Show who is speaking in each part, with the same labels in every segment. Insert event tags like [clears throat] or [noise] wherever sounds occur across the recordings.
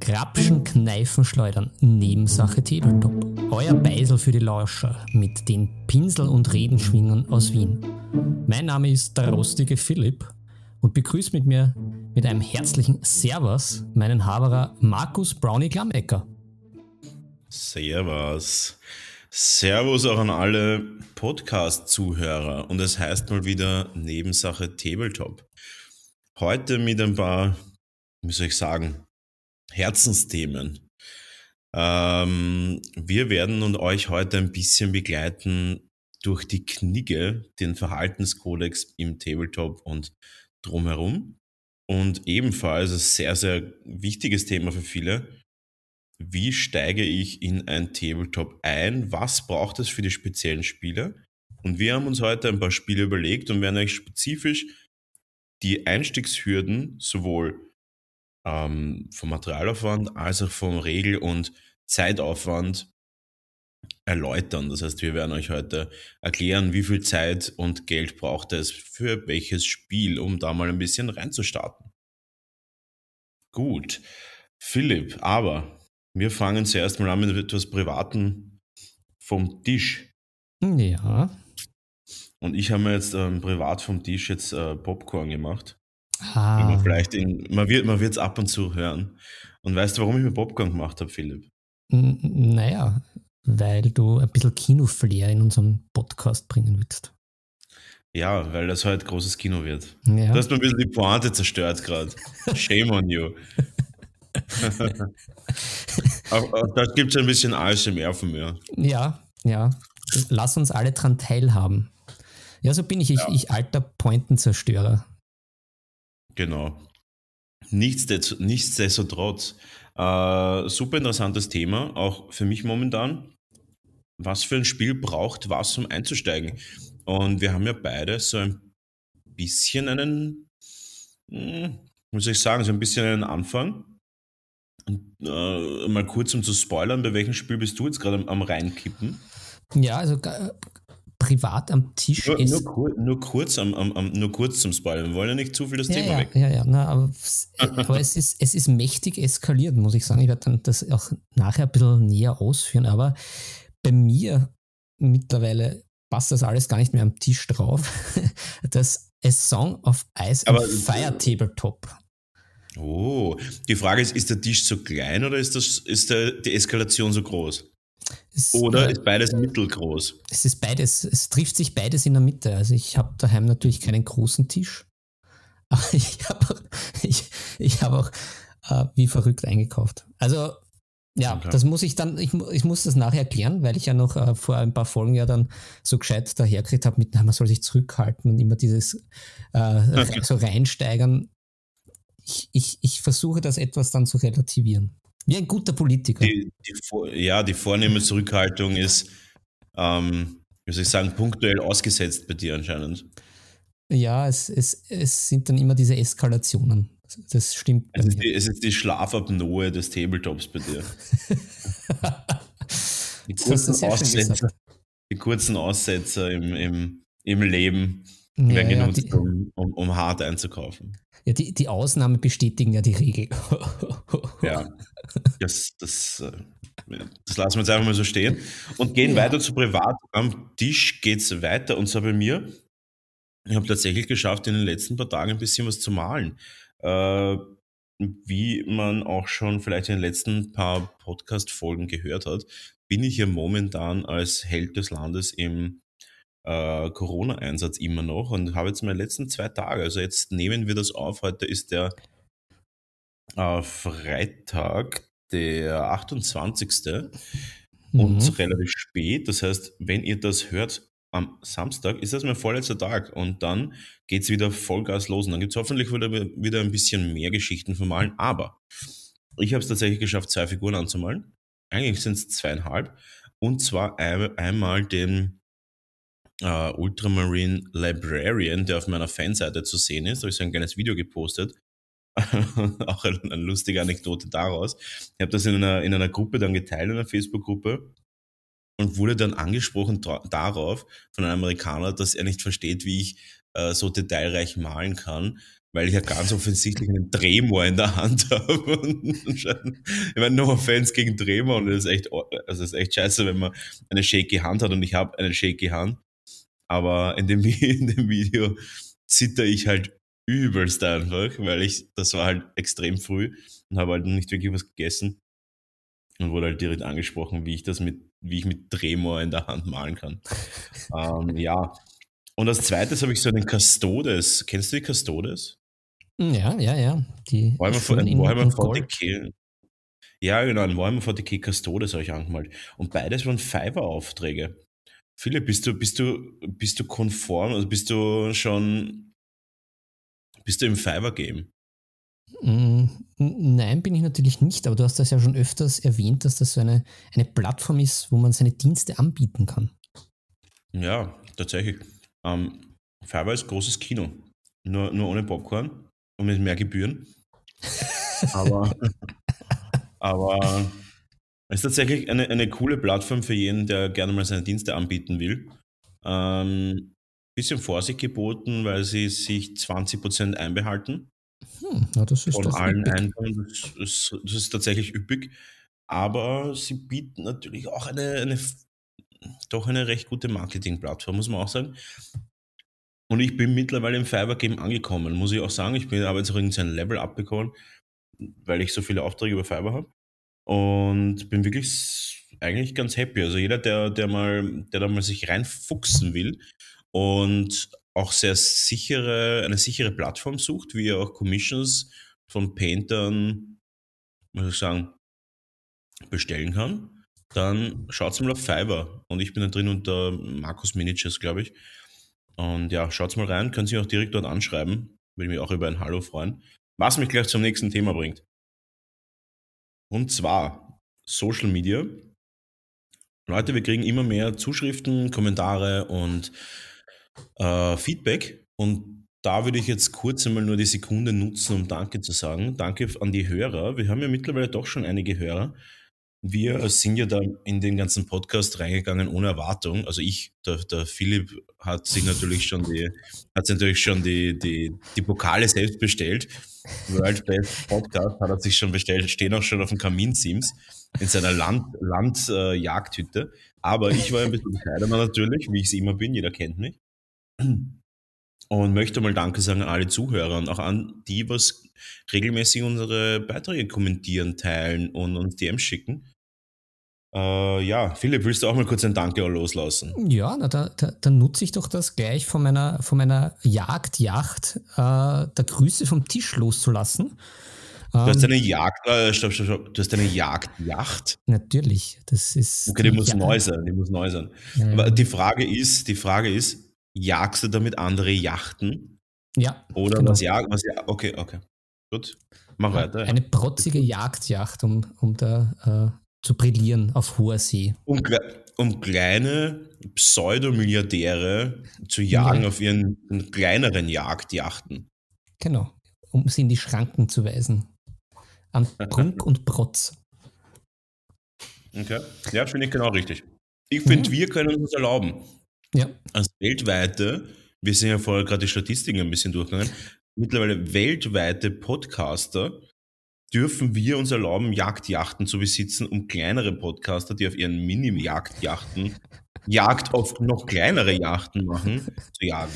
Speaker 1: Grapschen, Kneifen, Schleudern, Nebensache Tabletop. Euer Beisel für die Lauscher mit den Pinsel- und Redenschwingern aus Wien. Mein Name ist der rostige Philipp und begrüßt mit mir mit einem herzlichen Servus meinen Haberer Markus Brownie Klammecker.
Speaker 2: Servus. Servus auch an alle Podcast-Zuhörer und es heißt mal wieder Nebensache Tabletop. Heute mit ein paar, wie soll ich sagen, Herzensthemen. Ähm, wir werden und euch heute ein bisschen begleiten durch die Knigge, den Verhaltenskodex im Tabletop und drumherum. Und ebenfalls ein sehr, sehr wichtiges Thema für viele. Wie steige ich in ein Tabletop ein? Was braucht es für die speziellen Spiele? Und wir haben uns heute ein paar Spiele überlegt und werden euch spezifisch die Einstiegshürden sowohl ähm, vom Materialaufwand als auch vom Regel- und Zeitaufwand erläutern. Das heißt, wir werden euch heute erklären, wie viel Zeit und Geld braucht es für welches Spiel, um da mal ein bisschen reinzustarten. Gut, Philipp, aber wir fangen zuerst mal an mit etwas Privaten vom Tisch.
Speaker 1: Ja.
Speaker 2: Und ich habe mir jetzt ähm, privat vom Tisch jetzt äh, Popcorn gemacht.
Speaker 1: Ah.
Speaker 2: Man vielleicht in, man wird man es ab und zu hören. Und weißt du, warum ich mir Popcorn gemacht habe, Philipp?
Speaker 1: N naja, weil du ein bisschen Kinoflair in unserem Podcast bringen willst.
Speaker 2: Ja, weil das heute großes Kino wird.
Speaker 1: Ja.
Speaker 2: Du hast mir ein bisschen die Pointe zerstört gerade. [laughs] Shame on you. [laughs] auch, auch da gibt es ein bisschen ASMR von mir.
Speaker 1: Ja, ja. Lass uns alle dran teilhaben. Ja, so bin ich, ich,
Speaker 2: Ja.
Speaker 1: ich alter Pointenzerstörer.
Speaker 2: Genau. Nichtsdest- Nichtsdestotrotz, äh, super interessantes Thema, auch für mich momentan. Was für ein Spiel braucht was, um einzusteigen? Und wir haben ja beide so ein bisschen einen, hm, wie soll ich sagen, so ein bisschen einen Anfang. Äh, mal kurz um zu spoilern, bei welchem Spiel bist du jetzt gerade am, am reinkippen?
Speaker 1: Ja, also äh, privat am Tisch
Speaker 2: Nur,
Speaker 1: ist.
Speaker 2: nur, kur nur, kurz am, am, nur kurz zum Spoilern. Wir wollen ja nicht zu viel das
Speaker 1: ja,
Speaker 2: Thema
Speaker 1: ja,
Speaker 2: weg.
Speaker 1: ja, ja, na, aber, es- aber es, ist, es ist mächtig eskaliert, muss ich sagen. Ich werde dann das auch nachher ein bisschen näher ausführen, aber bei mir mittlerweile passt das alles gar nicht mehr am Tisch drauf. [laughs] Das A Song of Ice
Speaker 2: Aber-
Speaker 1: Fire Tabletop.
Speaker 2: Oh, die Frage ist, ist der Tisch zu klein oder ist, das, ist der, die Eskalation so groß?
Speaker 1: Es,
Speaker 2: Oder
Speaker 1: äh,
Speaker 2: ist beides mittelgroß?
Speaker 1: es ist beides, es trifft sich beides in der Mitte. Also ich habe daheim natürlich keinen großen Tisch, [laughs] aber ich habe auch, ich, ich hab auch äh, wie verrückt eingekauft. Also ja,
Speaker 2: Okay.
Speaker 1: das muss ich dann, ich, ich muss das nachher erklären, weil ich ja noch äh, vor ein paar Folgen ja dann so gescheit dahergekriegt habe mit, na, man soll sich zurückhalten und immer dieses äh, [laughs] so reinsteigern. Ich, ich, ich versuche das etwas dann zu relativieren. Wie ein guter Politiker.
Speaker 2: Die, die, ja, die vornehme Zurückhaltung ist, ähm, wie soll ich sagen, punktuell ausgesetzt bei dir anscheinend.
Speaker 1: Ja, es, es, es sind dann immer diese Eskalationen. Das stimmt.
Speaker 2: Es ist, die, es ist die Schlafapnoe des Tabletops bei dir. [laughs] Die kurzen, Aussetzer, die kurzen Aussetzer im, im, im Leben
Speaker 1: Ja,
Speaker 2: werden
Speaker 1: ja,
Speaker 2: genutzt,
Speaker 1: die,
Speaker 2: um, um, um hart einzukaufen.
Speaker 1: ja die, die Ausnahmen bestätigen ja die Regel. [laughs]
Speaker 2: Ja, das, das, äh, das lassen wir jetzt einfach mal so stehen und gehen
Speaker 1: Ja.
Speaker 2: weiter zu privat. Am Tisch geht es weiter und zwar bei mir. Ich habe tatsächlich geschafft, in den letzten paar Tagen ein bisschen was zu malen. Äh, wie man auch schon vielleicht in den letzten paar Podcast-Folgen gehört hat, bin ich ja momentan als Held des Landes im äh, Corona-Einsatz immer noch und habe jetzt meine letzten zwei Tage, also jetzt nehmen wir das auf, heute ist der äh, Freitag, der 28. und
Speaker 1: Mhm.
Speaker 2: relativ spät. Das heißt, wenn ihr das hört am Samstag, ist das mein vorletzter Tag und dann geht's wieder Vollgas los und dann gibt's hoffentlich wieder, wieder ein bisschen mehr Geschichten vom Malen. Aber ich habe es tatsächlich geschafft, zwei Figuren anzumalen. Eigentlich sind es zweieinhalb. Und zwar ein, einmal den äh, Ultramarine Librarian, der auf meiner Fanseite zu sehen ist. Da habe ich so ein kleines Video gepostet. [laughs] Auch eine, eine lustige Anekdote daraus. Ich habe das in einer, in einer Gruppe dann geteilt, in einer Facebook-Gruppe. Und wurde dann angesprochen darauf von einem Amerikaner, dass er nicht versteht, wie ich äh, so detailreich malen kann, weil ich ja ganz offensichtlich einen Drehmoor in der Hand [laughs] habe. ich meine, no offense gegen Drehmoor und das ist echt, also das ist echt scheiße, wenn man eine shaky Hand hat und ich habe eine shaky Hand. Aber in dem, [laughs] in dem Video zitter ich halt übelst einfach, weil ich, das war halt extrem früh und habe halt nicht wirklich was gegessen und wurde halt direkt angesprochen, wie ich das mit, wie ich mit Drehmoor in der Hand malen kann. [laughs] ähm, ja. Und als zweites habe ich so einen Custodes. Kennst du die Custodes?
Speaker 1: Ja, ja, ja. Die
Speaker 2: Warhammer, Warhammer 40k. Ja, genau, ein Warhammer 40k Custodes habe ich angemalt. Und beides waren Fiverr-Aufträge. Philipp, bist du, bist du, bist du konform, also bist du schon, bist du im Fiverr-Game?
Speaker 1: Mm, nein, bin ich natürlich nicht, aber du hast das ja schon öfters erwähnt, dass das so eine, eine Plattform ist, wo man seine Dienste anbieten kann.
Speaker 2: Ja, tatsächlich. Ähm, Fiverr ist großes Kino. Nur, nur ohne Popcorn und mit mehr Gebühren. aber, [laughs] aber es ist tatsächlich eine, eine coole Plattform für jeden, der gerne mal seine Dienste anbieten will. Ähm, bisschen Vorsicht geboten, weil sie sich 20% einbehalten.
Speaker 1: Hm, ja, das ist
Speaker 2: von allen Einnahmen. Das ist, das ist tatsächlich üppig. Aber sie bieten natürlich auch eine, eine doch eine recht gute Marketingplattform, muss man auch sagen. Und ich bin mittlerweile im Fiverr-Game angekommen, muss ich auch sagen. Ich bin aber jetzt auch irgendein Level abbekommen, weil ich so viele Aufträge über Fiverr habe. Und bin wirklich eigentlich ganz happy. Also jeder, der, der mal, der da mal sich reinfuchsen will und auch sehr sichere, eine sichere Plattform sucht, wie auch Commissions von Paintern, muss ich sagen, bestellen kann, dann schaut mal auf Fiverr. Und ich bin da drin unter Markus Managers, glaube ich. Und ja, schaut mal rein, könnt ihr auch direkt dort anschreiben. Würde mich auch über ein Hallo freuen. Was mich gleich zum nächsten Thema bringt. Und zwar Social Media. Leute, wir kriegen immer mehr Zuschriften, Kommentare und äh, Feedback. Und da würde ich jetzt kurz einmal nur die Sekunde nutzen, um Danke zu sagen. Danke an die Hörer. Wir haben ja mittlerweile doch schon einige Hörer. Wir sind ja da in den ganzen Podcast reingegangen ohne Erwartung. Also ich, der, der Philipp hat sich natürlich schon die, hat natürlich schon die, die, die Pokale selbst bestellt. World Best Podcast hat er sich schon bestellt, stehen auch schon auf dem Kamin-Sims in seiner Land, Landjagdhütte. Äh, Aber ich war ein bisschen bescheidener natürlich, wie ich es immer bin, jeder kennt mich. Und möchte mal Danke sagen an alle Zuhörer und auch an die, was regelmäßig unsere Beiträge kommentieren, teilen und uns DMs schicken. Äh, ja, Philipp, willst du auch mal kurz ein Danke loslassen?
Speaker 1: Ja, na, da, da, dann nutze ich doch das gleich von meiner, von meiner Jagdjacht, äh, der Grüße vom Tisch loszulassen.
Speaker 2: Du hast ähm, eine Jagd, äh, stopp, stopp, stopp, du hast eine Jagdjacht.
Speaker 1: Natürlich, das ist.
Speaker 2: Okay, die, die muss Jagd. neu sein, die muss neu sein. Ja. Aber die Frage ist, die Frage ist, jagst du damit andere Yachten?
Speaker 1: Ja.
Speaker 2: Oder genau. was jagt, was ja, okay, okay. Gut, mach weiter.
Speaker 1: Eine protzige Jagdjacht, um, um da äh, zu brillieren auf hoher See.
Speaker 2: Um, um kleine Pseudomilliardäre zu jagen ja. auf ihren kleineren Jagdjachten.
Speaker 1: Genau, um sie in die Schranken zu weisen. An [laughs] Prunk und Protz.
Speaker 2: Okay, ja, finde ich genau richtig. Ich finde, mhm. wir können uns erlauben.
Speaker 1: Ja.
Speaker 2: Als weltweite, wir sind ja vorher gerade die Statistiken ein bisschen durchgegangen, mittlerweile weltweite Podcaster dürfen wir uns erlauben, Jagdjachten zu besitzen, um kleinere Podcaster, die auf ihren Mini-Jagdjachten Jagd auf noch kleinere Yachten machen, zu jagen.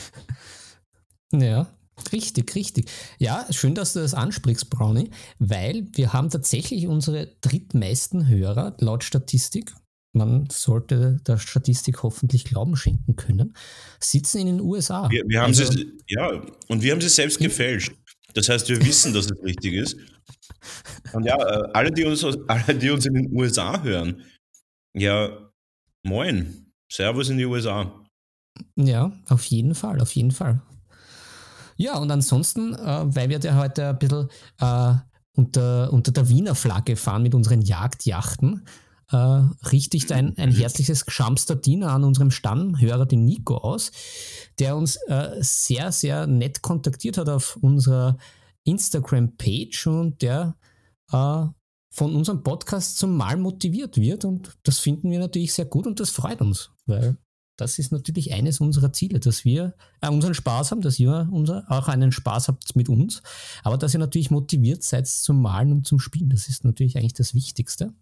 Speaker 1: Ja, richtig, richtig. Ja, schön, dass du das ansprichst, Brownie, weil wir haben tatsächlich unsere drittmeisten Hörer laut Statistik. Man sollte der Statistik hoffentlich Glauben schenken können, sitzen in den USA.
Speaker 2: Wir, wir haben also, sie, ja, und wir haben sie selbst gefälscht. Das heißt, wir wissen, dass es richtig ist. Und ja, äh, alle die, uns, [laughs] alle, die uns in den USA hören, ja, moin. Servus in die USA.
Speaker 1: Ja, auf jeden Fall, auf jeden Fall. Ja, und ansonsten, äh, weil wir ja heute ein bisschen äh, unter, unter der Wiener Flagge fahren mit unseren Jagdjachten, äh, richte ich ein, ein herzliches Schamster Diener an unserem Stammhörer, den Nico, aus, der uns äh, sehr, sehr nett kontaktiert hat auf unserer Instagram-Page und der äh, von unserem Podcast zum Mal motiviert wird. Und das finden wir natürlich sehr gut und das freut uns, weil das ist natürlich eines unserer Ziele, dass wir äh, unseren Spaß haben, dass ihr unser, auch einen Spaß habt mit uns, aber dass ihr natürlich motiviert seid zum Malen und zum Spielen. Das ist natürlich eigentlich das Wichtigste.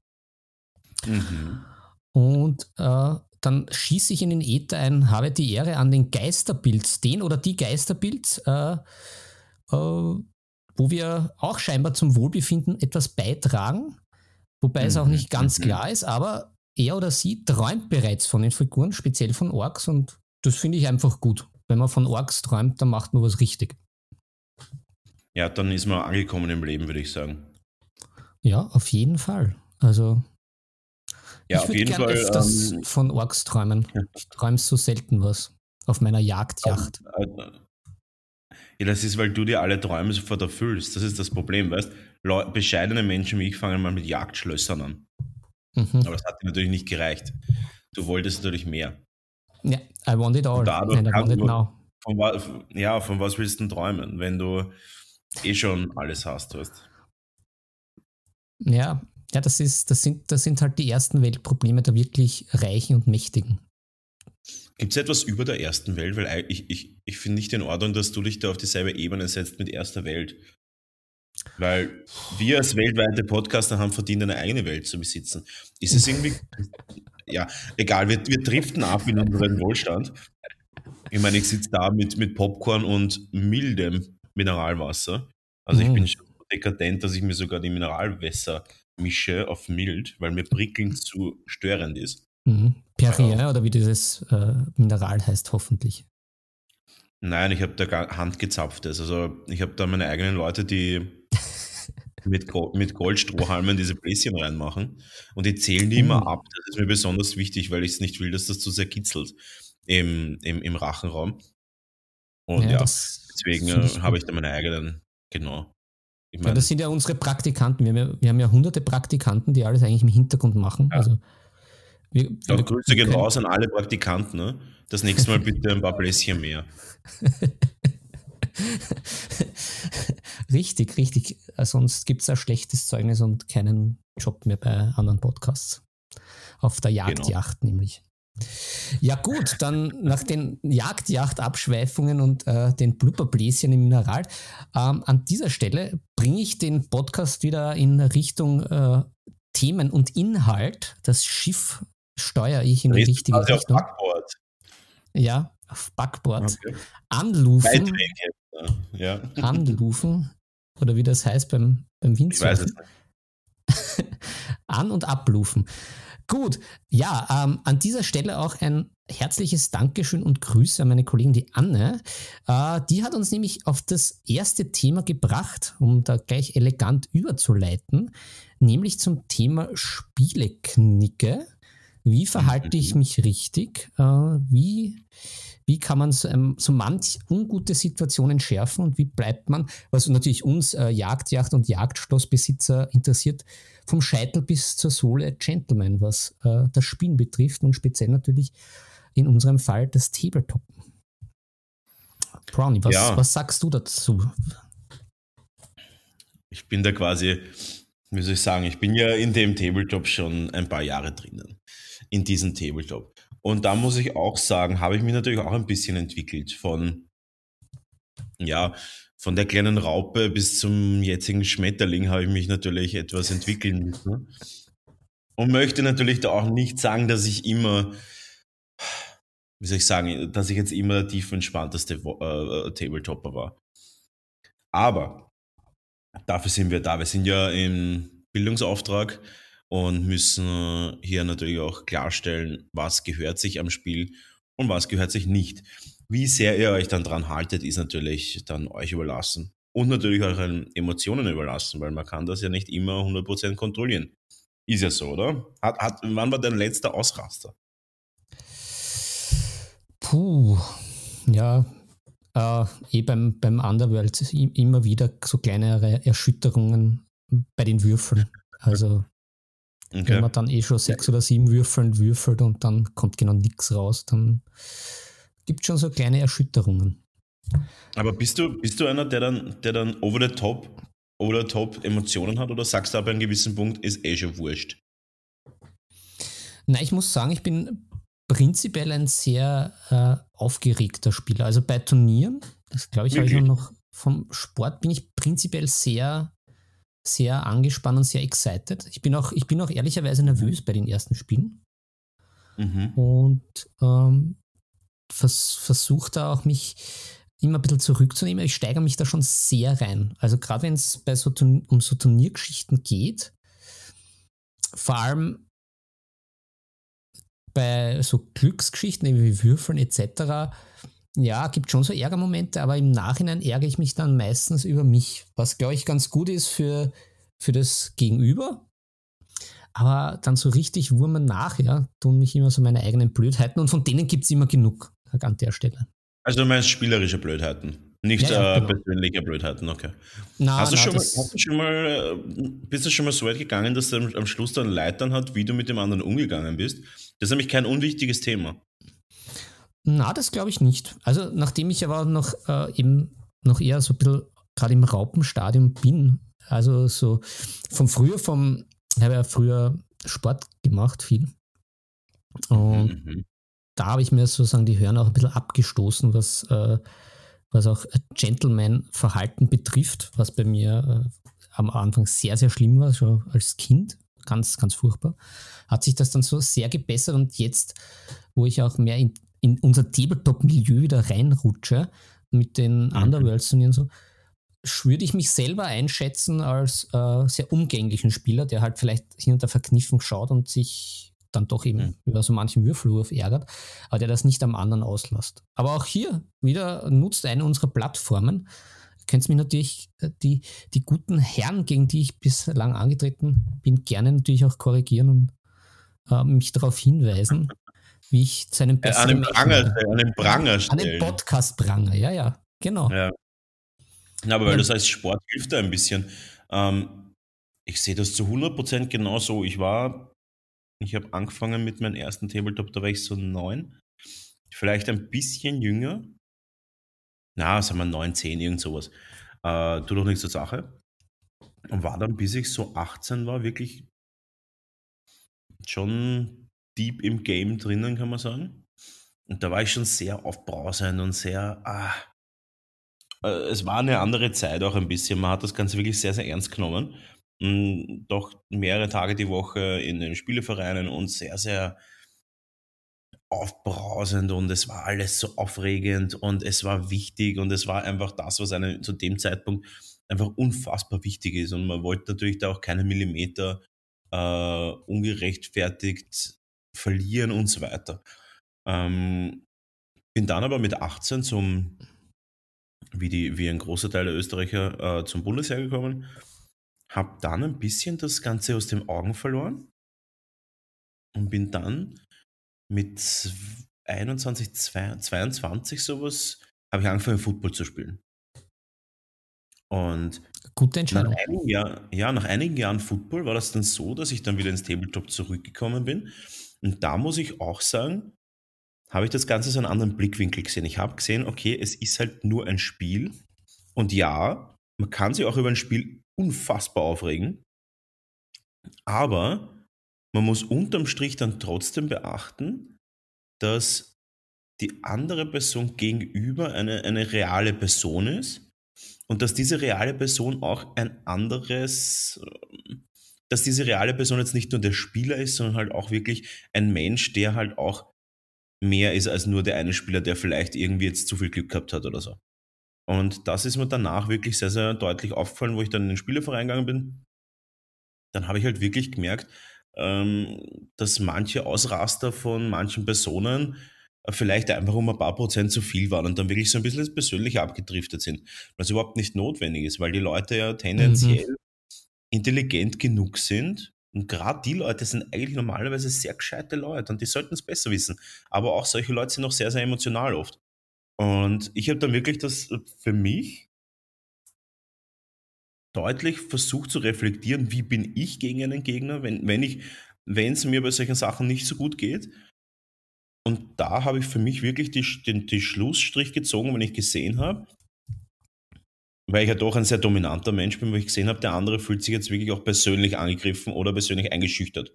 Speaker 1: Mhm. Und äh, dann schieße ich in den Äther ein, habe die Ehre an den Geisterbild, den oder die Geisterbild, äh, äh, wo wir auch scheinbar zum Wohlbefinden etwas beitragen, wobei mhm. es auch nicht ganz mhm. klar ist, aber er oder sie träumt bereits von den Figuren, speziell von Orks und das finde ich einfach gut. Wenn man von Orks träumt, dann macht man was richtig.
Speaker 2: Ja, dann ist man angekommen im Leben, würde ich sagen.
Speaker 1: Ja, auf jeden Fall. Also
Speaker 2: ja, ich würde gerne
Speaker 1: öfters ähm, von Orks träumen. Ja. Ich träume so selten was auf meiner Jagdjacht.
Speaker 2: Ja, das ist, weil du dir alle Träume sofort erfüllst. Das ist das Problem, weißt du? Bescheidene Menschen wie ich fangen mal mit Jagdschlössern an. Mhm. Aber das hat dir natürlich nicht gereicht. Du wolltest natürlich mehr.
Speaker 1: Ja, I want it all.
Speaker 2: And I want it now. Von, ja, von was willst du träumen, wenn du eh schon alles hast, weißt
Speaker 1: Ja, ja, das ist, das sind, das sind halt die ersten Weltprobleme der wirklich Reichen und Mächtigen.
Speaker 2: Gibt es etwas über der ersten Welt? Weil ich, ich, ich finde nicht in Ordnung, dass du dich da auf dieselbe Ebene setzt mit erster Welt. Weil wir als weltweite Podcaster haben verdient, eine eigene Welt zu besitzen. Ist es irgendwie, [laughs] ja, egal, wir, wir driften ab in unseren Wohlstand. Ich meine, ich sitze da mit, mit Popcorn und mildem Mineralwasser. Also ich mhm. bin schon dekadent, dass ich mir sogar die Mineralwässer mische auf mild, weil mir prickeln zu störend ist.
Speaker 1: Mhm. Perrier oder wie dieses äh, Mineral heißt, hoffentlich.
Speaker 2: Nein, ich habe da handgezapftes. Also ich habe da meine eigenen Leute, die [laughs] mit, mit Goldstrohhalmen diese Bläschen reinmachen und die zählen die immer mhm. ab. Das ist mir besonders wichtig, weil ich es nicht will, dass das zu sehr kitzelt im, im, im Rachenraum. Und ja, ja deswegen äh, habe ich da meine eigenen, genau.
Speaker 1: Ich mein, ja, das sind ja unsere Praktikanten. Wir haben ja, wir haben ja hunderte Praktikanten, die alles eigentlich im Hintergrund machen. Ja. Also
Speaker 2: wir, wir, Grüße gehen raus an alle Praktikanten. Ne? Das nächste Mal bitte ein paar Bläschen mehr. [laughs]
Speaker 1: richtig, richtig. Sonst gibt es ein schlechtes Zeugnis und keinen Job mehr bei anderen Podcasts. Auf der Jagdjacht genau. nämlich. Ja gut, dann nach den Jagdjacht-Abschweifungen und äh, den Blubberbläschen im Mineral, ähm, an dieser Stelle bringe ich den Podcast wieder in Richtung äh, Themen und Inhalt. Das Schiff steuere ich in die richtige Richtung. Auf Backboard. Ja, auf Backboard. Okay. Anlufen. Ja. Anlufen. Oder wie das heißt beim, beim Windsurfen. [laughs] An- und ablufen. Gut, ja, ähm, an dieser Stelle auch ein herzliches Dankeschön und Grüße an meine Kollegin, die Anne. Äh, die hat uns nämlich auf das erste Thema gebracht, um da gleich elegant überzuleiten, nämlich zum Thema Spieleknicke. Wie verhalte ich mhm. mich richtig? Äh, wie, wie kann man so, ähm, so manch ungute Situationen schärfen und wie bleibt man, was natürlich uns äh, Jagdjacht und Jagdschlossbesitzer interessiert, vom Scheitel bis zur Sohle Gentleman, was äh, das Spielen betrifft und speziell natürlich in unserem Fall das Tabletop. Brownie, was, ja. was sagst du dazu?
Speaker 2: Ich bin da quasi, wie soll ich sagen, ich bin ja in dem Tabletop schon ein paar Jahre drinnen. In diesem Tabletop. Und da muss ich auch sagen, habe ich mich natürlich auch ein bisschen entwickelt von, ja, von der kleinen Raupe bis zum jetzigen Schmetterling habe ich mich natürlich etwas entwickeln müssen. Und möchte natürlich da auch nicht sagen, dass ich immer, wie soll ich sagen, dass ich jetzt immer der tief entspannteste äh, Tabletopper war. Aber dafür sind wir da. Wir sind ja im Bildungsauftrag und müssen hier natürlich auch klarstellen, was gehört sich am Spiel und was gehört sich nicht. Wie sehr ihr euch dann dran haltet, ist natürlich dann euch überlassen. Und natürlich euren Emotionen überlassen, weil man kann das ja nicht immer 100% kontrollieren. Ist ja so, oder? Hat, hat, wann war dein letzter Ausraster?
Speaker 1: Puh, ja, äh, eh beim, beim Underworld immer wieder so kleinere Erschütterungen bei den Würfeln. Also okay. wenn man dann eh schon sechs oder sieben Würfeln würfelt und dann kommt genau nichts raus, dann gibt schon so kleine Erschütterungen.
Speaker 2: Aber bist du, bist du einer, der dann, der dann over the top, over the top Emotionen hat oder sagst du ab einem gewissen Punkt, ist eh schon wurscht?
Speaker 1: Nein, ich muss sagen, ich bin prinzipiell ein sehr äh, aufgeregter Spieler. Also bei Turnieren, das glaube ich, habe ich noch vom Sport, bin ich prinzipiell sehr, sehr angespannt und sehr excited. Ich bin auch, ich bin auch ehrlicherweise nervös bei den ersten Spielen. Mhm. Und ähm, vers versuche da auch mich immer ein bisschen zurückzunehmen. Ich steigere mich da schon sehr rein. Also gerade wenn es bei so um so Turniergeschichten geht, vor allem bei so Glücksgeschichten wie Würfeln etc., ja, gibt schon so Ärgermomente, aber im Nachhinein ärgere ich mich dann meistens über mich, was glaube ich ganz gut ist für, für das Gegenüber. Aber dann so richtig Wurmen nachher tun mich immer so meine eigenen Blödheiten und von denen gibt es immer genug an der Stelle.
Speaker 2: Also du meinst spielerische Blödheiten, nicht ja, ja, äh, genau. persönliche Blödheiten, okay. Na, hast, du na, schon mal, hast du schon mal, äh, bist du schon mal so weit gegangen, dass du am Schluss dann Leitern hat, wie du mit dem anderen umgegangen bist? Das ist nämlich kein unwichtiges Thema.
Speaker 1: Na, das glaube ich nicht. Also nachdem ich aber noch äh, eben noch eher so ein bisschen gerade im Raupenstadium bin, also so von früher, vom, ich habe ja früher Sport gemacht, viel. Und mhm da habe ich mir sozusagen die Hörner auch ein bisschen abgestoßen, was, äh, was auch Gentleman-Verhalten betrifft, was bei mir äh, am Anfang sehr, sehr schlimm war, schon als Kind. Ganz, ganz furchtbar. Hat sich das dann so sehr gebessert und jetzt, wo ich auch mehr in, in unser Tabletop-Milieu wieder reinrutsche, mit den mhm. Underworlds-Turnieren so, würde ich mich selber einschätzen als äh, sehr umgänglichen Spieler, der halt vielleicht hinter verkniffen schaut und sich dann doch eben mhm. über so manchen Würfelwurf ärgert, aber der das nicht am anderen auslässt. Aber auch hier wieder nutzt eine unserer Plattformen. Könnt mich natürlich äh, die, die guten Herren, gegen die ich bislang angetreten bin, gerne natürlich auch korrigieren und äh, mich darauf hinweisen, wie ich zu einem
Speaker 2: besseren An den Pranger, an den Pranger
Speaker 1: stellen. An den Podcast-Pranger, ja, ja, genau. Ja.
Speaker 2: Na, aber weil ja. du sagst, Sport hilft da ein bisschen. Ähm, ich sehe das zu 100% genau so. Ich war ich habe angefangen mit meinem ersten Tabletop, da war ich so neun. Vielleicht ein bisschen jünger. Na, sagen wir neun, zehn, irgend sowas. Äh, tut doch nichts zur Sache. Und war dann, bis ich so 18 war, wirklich schon deep im Game drinnen, kann man sagen. Und da war ich schon sehr aufbrausend und sehr, ah, äh, es war eine andere Zeit auch ein bisschen. Man hat das Ganze wirklich sehr, sehr ernst genommen. Hm, doch mehrere Tage die Woche in den Spielevereinen und sehr, sehr aufbrausend und es war alles so aufregend und es war wichtig und es war einfach das, was einem zu dem Zeitpunkt einfach unfassbar wichtig ist und man wollte natürlich da auch keinen Millimeter äh, ungerechtfertigt verlieren und so weiter. Ähm, bin dann aber mit 18 zum, wie, die, wie ein großer Teil der Österreicher, äh, zum Bundesheer gekommen habe dann ein bisschen das Ganze aus den Augen verloren und bin dann mit 21, 22 sowas, habe ich angefangen, Football zu spielen. Und
Speaker 1: Gute Entscheidung.
Speaker 2: Nach einigen Jahr, ja, nach einigen Jahren Football war das dann so, dass ich dann wieder ins Tabletop zurückgekommen bin. Und da muss ich auch sagen, habe ich das Ganze so einen anderen Blickwinkel gesehen. Ich habe gesehen, okay, es ist halt nur ein Spiel. Und ja, man kann sich auch über ein Spiel unfassbar aufregen. Aber man muss unterm Strich dann trotzdem beachten, dass die andere Person gegenüber eine, eine reale Person ist und dass diese reale Person auch ein anderes, dass diese reale Person jetzt nicht nur der Spieler ist, sondern halt auch wirklich ein Mensch, der halt auch mehr ist als nur der eine Spieler, der vielleicht irgendwie jetzt zu viel Glück gehabt hat oder so. Und das ist mir danach wirklich sehr, sehr deutlich aufgefallen, wo ich dann in den Spieleverein gegangen bin. Dann habe ich halt wirklich gemerkt, ähm, dass manche Ausraster von manchen Personen vielleicht einfach um ein paar Prozent zu viel waren und dann wirklich so ein bisschen persönlich abgedriftet sind, was überhaupt nicht notwendig ist, weil die Leute ja tendenziell mhm. Intelligent genug sind und gerade die Leute sind eigentlich normalerweise sehr gescheite Leute und die sollten es besser wissen. Aber auch solche Leute sind auch sehr, sehr emotional oft. Und ich habe dann wirklich das für mich deutlich versucht zu reflektieren, wie bin ich gegen einen Gegner, wenn, wenn ich, wenn es mir bei solchen Sachen nicht so gut geht. Und da habe ich für mich wirklich die, den, den Schlussstrich gezogen, wenn ich gesehen habe, weil ich ja doch ein sehr dominanter Mensch bin, wo ich gesehen habe, der andere fühlt sich jetzt wirklich auch persönlich angegriffen oder persönlich eingeschüchtert.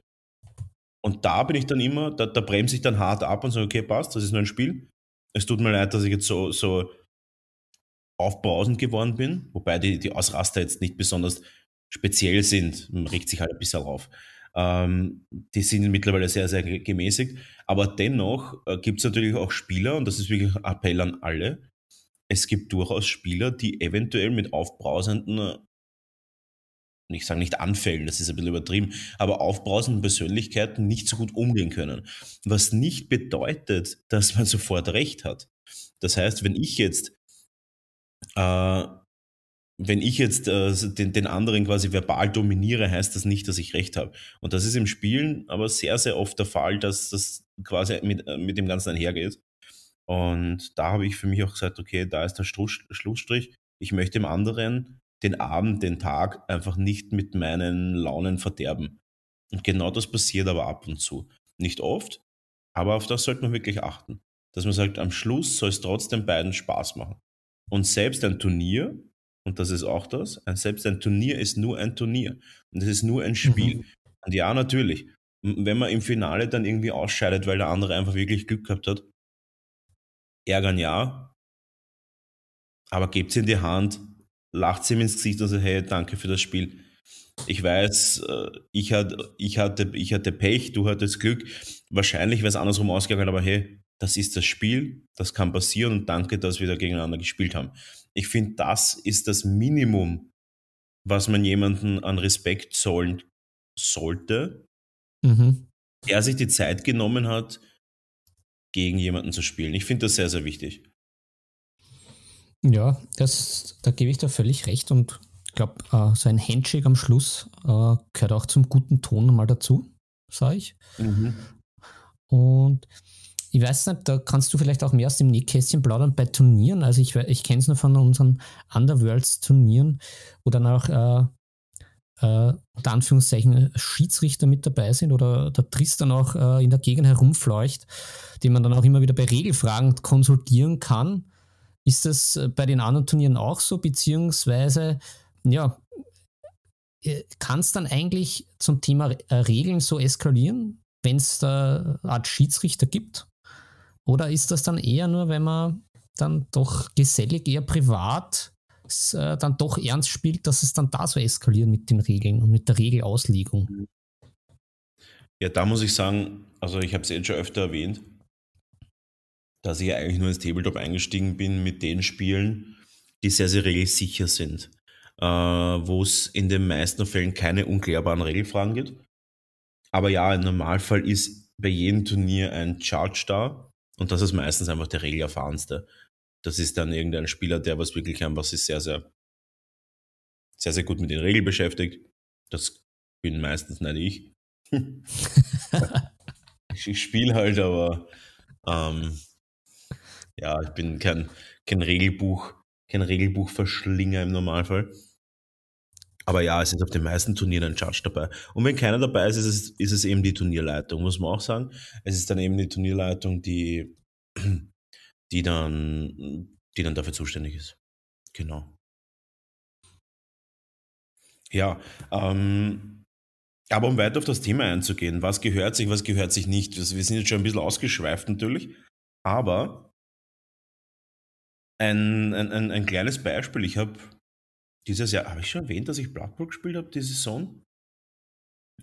Speaker 2: Und da bin ich dann immer, da, da bremse ich dann hart ab und sage, okay, passt, das ist nur ein Spiel. Es tut mir leid, dass ich jetzt so, so aufbrausend geworden bin, wobei die, die Ausraster jetzt nicht besonders speziell sind. Man regt sich halt ein bisschen auf. Ähm, die sind mittlerweile sehr, sehr gemäßigt. Aber dennoch äh, gibt es natürlich auch Spieler, und das ist wirklich ein Appell an alle. Es gibt durchaus Spieler, die eventuell mit aufbrausenden ich sage nicht Anfällen, das ist ein bisschen übertrieben, aber aufbrausenden Persönlichkeiten nicht so gut umgehen können. Was nicht bedeutet, dass man sofort recht hat. Das heißt, wenn ich jetzt, äh, wenn ich jetzt äh, den, den anderen quasi verbal dominiere, heißt das nicht, dass ich recht habe. Und das ist im Spielen aber sehr, sehr oft der Fall, dass das quasi mit, äh, mit dem Ganzen einhergeht. Und da habe ich für mich auch gesagt, okay, da ist der Schlussstrich. Ich möchte dem anderen den Abend, den Tag einfach nicht mit meinen Launen verderben. Und genau das passiert aber ab und zu. Nicht oft, aber auf das sollte man wirklich achten. Dass man sagt, am Schluss soll es trotzdem beiden Spaß machen. Und selbst ein Turnier, und das ist auch das, selbst ein Turnier ist nur ein Turnier. Und es ist nur ein Spiel. Mhm. Und ja, natürlich, wenn man im Finale dann irgendwie ausscheidet, weil der andere einfach wirklich Glück gehabt hat, ärgern ja, aber gebt es in die Hand, lacht sie ihm ins Gesicht und sagt, hey, danke für das Spiel. Ich weiß, äh, ich hatte, ich, hatte, ich hatte Pech, du hattest Glück. Wahrscheinlich wäre es andersrum ausgegangen, aber hey, das ist das Spiel, das kann passieren und danke, dass wir da gegeneinander gespielt haben. Ich finde, das ist das Minimum, was man jemanden an Respekt zollen sollte, mhm. der sich die Zeit genommen hat, gegen jemanden zu spielen. Ich finde das sehr, sehr wichtig.
Speaker 1: Ja, das, da gebe ich dir völlig recht und ich glaube, äh, so ein Handshake am Schluss äh, gehört auch zum guten Ton mal dazu, sage ich. Mhm. Und ich weiß nicht, da kannst du vielleicht auch mehr aus dem Nähkästchen plaudern bei Turnieren. Also ich, ich kenne es nur von unseren Underworlds-Turnieren, wo dann auch äh, äh, unter Anführungszeichen Schiedsrichter mit dabei sind oder der Tristan auch äh, in der Gegend herumfleucht, die man dann auch immer wieder bei Regelfragen konsultieren kann. Ist das äh, bei den anderen Turnieren auch so, beziehungsweise, ja, äh, kann es dann eigentlich zum Thema äh, Regeln so eskalieren, wenn es da eine Art Schiedsrichter gibt? Oder ist das dann eher nur, wenn man dann doch gesellig, eher privat dann doch ernst spielt, dass es dann da so eskaliert mit den Regeln und mit der Regelauslegung?
Speaker 2: Ja, da muss ich sagen, also ich habe es jetzt schon öfter erwähnt, dass ich eigentlich nur ins Tabletop eingestiegen bin mit den Spielen, die sehr, sehr regelsicher sind. Äh, wo es in den meisten Fällen keine unklärbaren Regelfragen gibt. Aber ja, im Normalfall ist bei jedem Turnier ein Charge da und das ist meistens einfach der Regelerfahrenste. Das ist dann irgendein Spieler, der was wirklich einfach sich sehr, sehr, sehr, sehr gut mit den Regeln beschäftigt. Das bin meistens nicht ich. [laughs] ich spiele halt, aber ähm, ja, ich bin kein, kein Regelbuch, kein Regelbuchverschlinger im Normalfall. Aber ja, es ist auf den meisten Turnieren ein Judge dabei. Und wenn keiner dabei ist, ist es, ist es eben die Turnierleitung, muss man auch sagen. Es ist dann eben die Turnierleitung, die, die dann, die dann dafür zuständig ist. Genau. Ja, ähm, aber um weiter auf das Thema einzugehen, was gehört sich, was gehört sich nicht. Also wir sind jetzt schon ein bisschen ausgeschweift natürlich, aber ein, ein, ein, ein kleines Beispiel. Ich habe dieses Jahr, habe ich schon erwähnt, dass ich Bowl gespielt habe, diese Saison?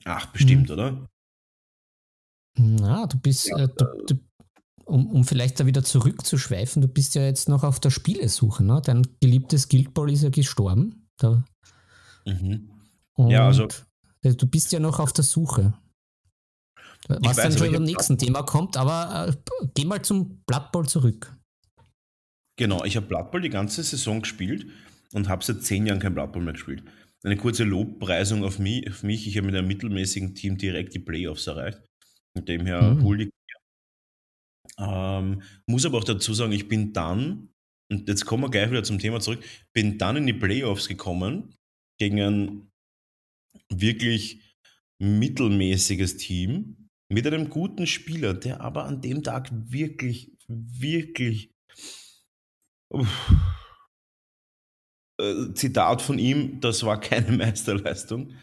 Speaker 2: Ach, bestimmt, mhm. oder?
Speaker 1: Na, du bist, ja, äh, du, du, um, um vielleicht da wieder zurückzuschweifen, du bist ja jetzt noch auf der Spielesuche, ne? Dein geliebtes Guild Ball ist ja gestorben. Da. Mhm. ja, also. Du bist ja noch auf der Suche. Was weiß, dann schon beim nächsten Thema kommt, aber äh, geh mal zum Blood Bowl zurück.
Speaker 2: Genau, ich habe Blood Bowl die ganze Saison gespielt und habe seit zehn Jahren kein Blood Bowl mehr gespielt. Eine kurze Lobpreisung auf mich. Auf mich. Ich habe mit einem mittelmäßigen Team direkt die Playoffs erreicht. Mit dem her mhm. huldig. Ähm, muss aber auch dazu sagen, ich bin dann, und jetzt kommen wir gleich wieder zum Thema zurück, bin dann in die Playoffs gekommen gegen ein wirklich mittelmäßiges Team mit einem guten Spieler, der aber an dem Tag wirklich, wirklich äh, Zitat von ihm, das war keine [laughs] Meisterleistung.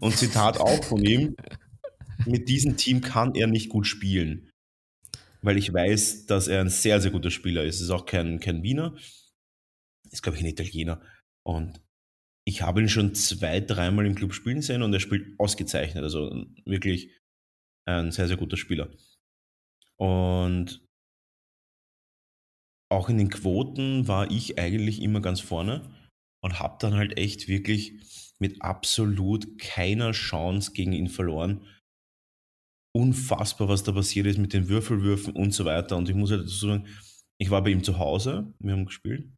Speaker 2: Und Zitat auch von ihm, mit diesem Team kann er nicht gut spielen. Weil ich weiß, dass er ein sehr, sehr guter Spieler ist. Ist auch kein, kein Wiener. Ist, glaube ich, ein Italiener. Und ich habe ihn schon zwei, dreimal im Club spielen sehen und er spielt ausgezeichnet. Also wirklich ein sehr, sehr guter Spieler. Und auch in den Quoten war ich eigentlich immer ganz vorne und habe dann halt echt wirklich mit absolut keiner Chance gegen ihn verloren. Unfassbar, was da passiert ist mit den Würfelwürfen und so weiter. Und ich muss halt dazu sagen, ich war bei ihm zu Hause, wir haben gespielt.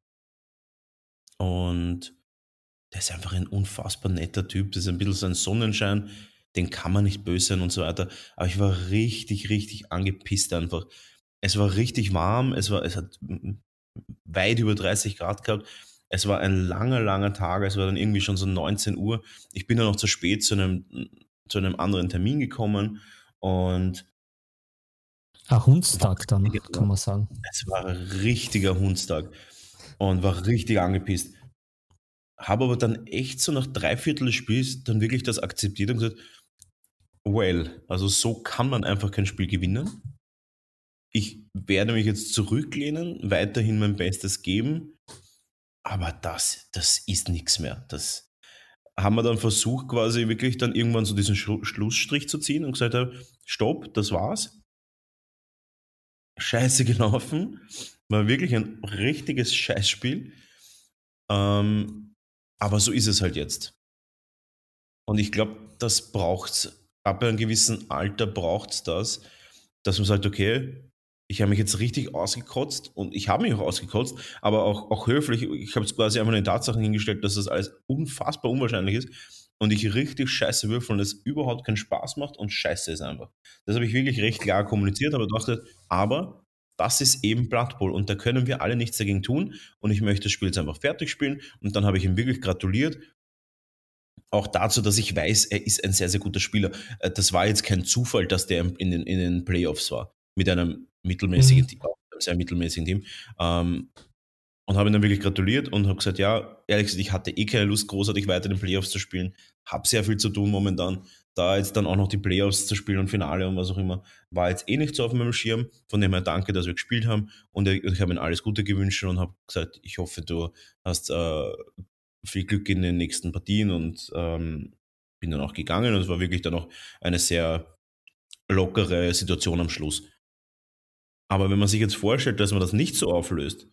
Speaker 2: Und der ist einfach ein unfassbar netter Typ. Das ist ein bisschen so ein Sonnenschein, den kann man nicht böse sein und so weiter. Aber ich war richtig, richtig angepisst einfach. Es war richtig warm, es, war, es hat weit über 30 Grad gehabt. Es war ein langer, langer Tag, es war dann irgendwie schon so 19 Uhr. Ich bin dann noch zu spät zu einem, zu einem anderen Termin gekommen und
Speaker 1: ein Hundstag dann, kann man sagen.
Speaker 2: Es war ein richtiger Hundstag und war richtig angepisst. Habe aber dann echt so nach drei Viertel des Spiels dann wirklich das akzeptiert und gesagt, well, also so kann man einfach kein Spiel gewinnen. Ich werde mich jetzt zurücklehnen, weiterhin mein Bestes geben, aber das, das ist nichts mehr. Das haben wir dann versucht, quasi wirklich dann irgendwann so diesen Schlussstrich zu ziehen und gesagt haben, stopp, das war's. Scheiße gelaufen. War wirklich ein richtiges Scheißspiel. Ähm, aber so ist es halt jetzt. Und ich glaube, das braucht ab einem gewissen Alter braucht es das, dass man sagt, okay, ich habe mich jetzt richtig ausgekotzt und ich habe mich auch ausgekotzt, aber auch, auch höflich. Ich habe es quasi einfach in den Tatsachen hingestellt, dass das alles unfassbar unwahrscheinlich ist und ich richtig scheiße würfel und es überhaupt keinen Spaß macht und scheiße ist einfach. Das habe ich wirklich recht klar kommuniziert, aber dachte, aber das ist eben Blood Bowl und da können wir alle nichts dagegen tun und ich möchte das Spiel jetzt einfach fertig spielen und dann habe ich ihm wirklich gratuliert auch dazu, dass ich weiß, er ist ein sehr, sehr guter Spieler. Äh, das war jetzt kein Zufall, dass der in den, in den Playoffs war mit einem mittelmäßigen mhm. Team, einem sehr mittelmäßigen Team. Ähm, und habe ihm dann wirklich gratuliert und habe gesagt, ja, ehrlich gesagt, ich hatte eh keine Lust, großartig weiter in den Playoffs zu spielen. Habe sehr viel zu tun momentan. Da jetzt dann auch noch die Playoffs zu spielen und Finale und was auch immer, war jetzt eh nicht so auf meinem Schirm. Von dem her danke, dass wir gespielt haben. Und ich habe ihm alles Gute gewünscht und habe gesagt, ich hoffe, du hast äh, viel Glück in den nächsten Partien und ähm, bin dann auch gegangen. Und es war wirklich dann auch eine sehr lockere Situation am Schluss. Aber wenn man sich jetzt vorstellt, dass man das nicht so auflöst,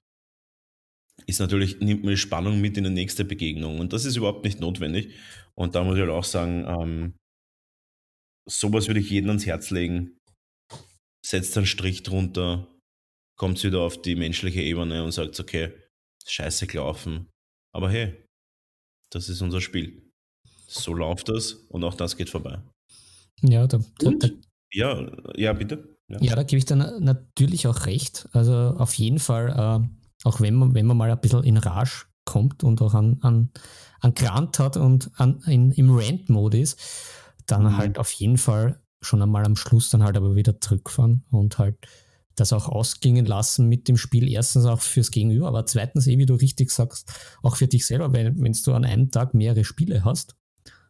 Speaker 2: ist natürlich, nimmt man die Spannung mit in die nächste Begegnung. Und das ist überhaupt nicht notwendig. Und da muss ich halt auch sagen, ähm, sowas würde ich jedem ans Herz legen. Setzt einen Strich drunter, kommt wieder auf die menschliche Ebene und sagt, okay, scheiße gelaufen. Aber hey, das ist unser Spiel. So läuft das und auch das geht vorbei.
Speaker 1: Ja, da, da, da
Speaker 2: ja, ja, bitte.
Speaker 1: Ja. ja, da gebe ich dann natürlich auch recht. Also auf jeden Fall, äh, auch wenn man, wenn man mal ein bisschen in Rage kommt und auch an, an, an Grant hat und an, in, im Rant-Mode ist, dann mhm. halt auf jeden Fall schon einmal am Schluss dann halt aber wieder zurückfahren und halt das auch ausgingen lassen mit dem Spiel. Erstens auch fürs Gegenüber, aber zweitens, eh, wie du richtig sagst, auch für dich selber, wenn, wenn du an einem Tag mehrere Spiele hast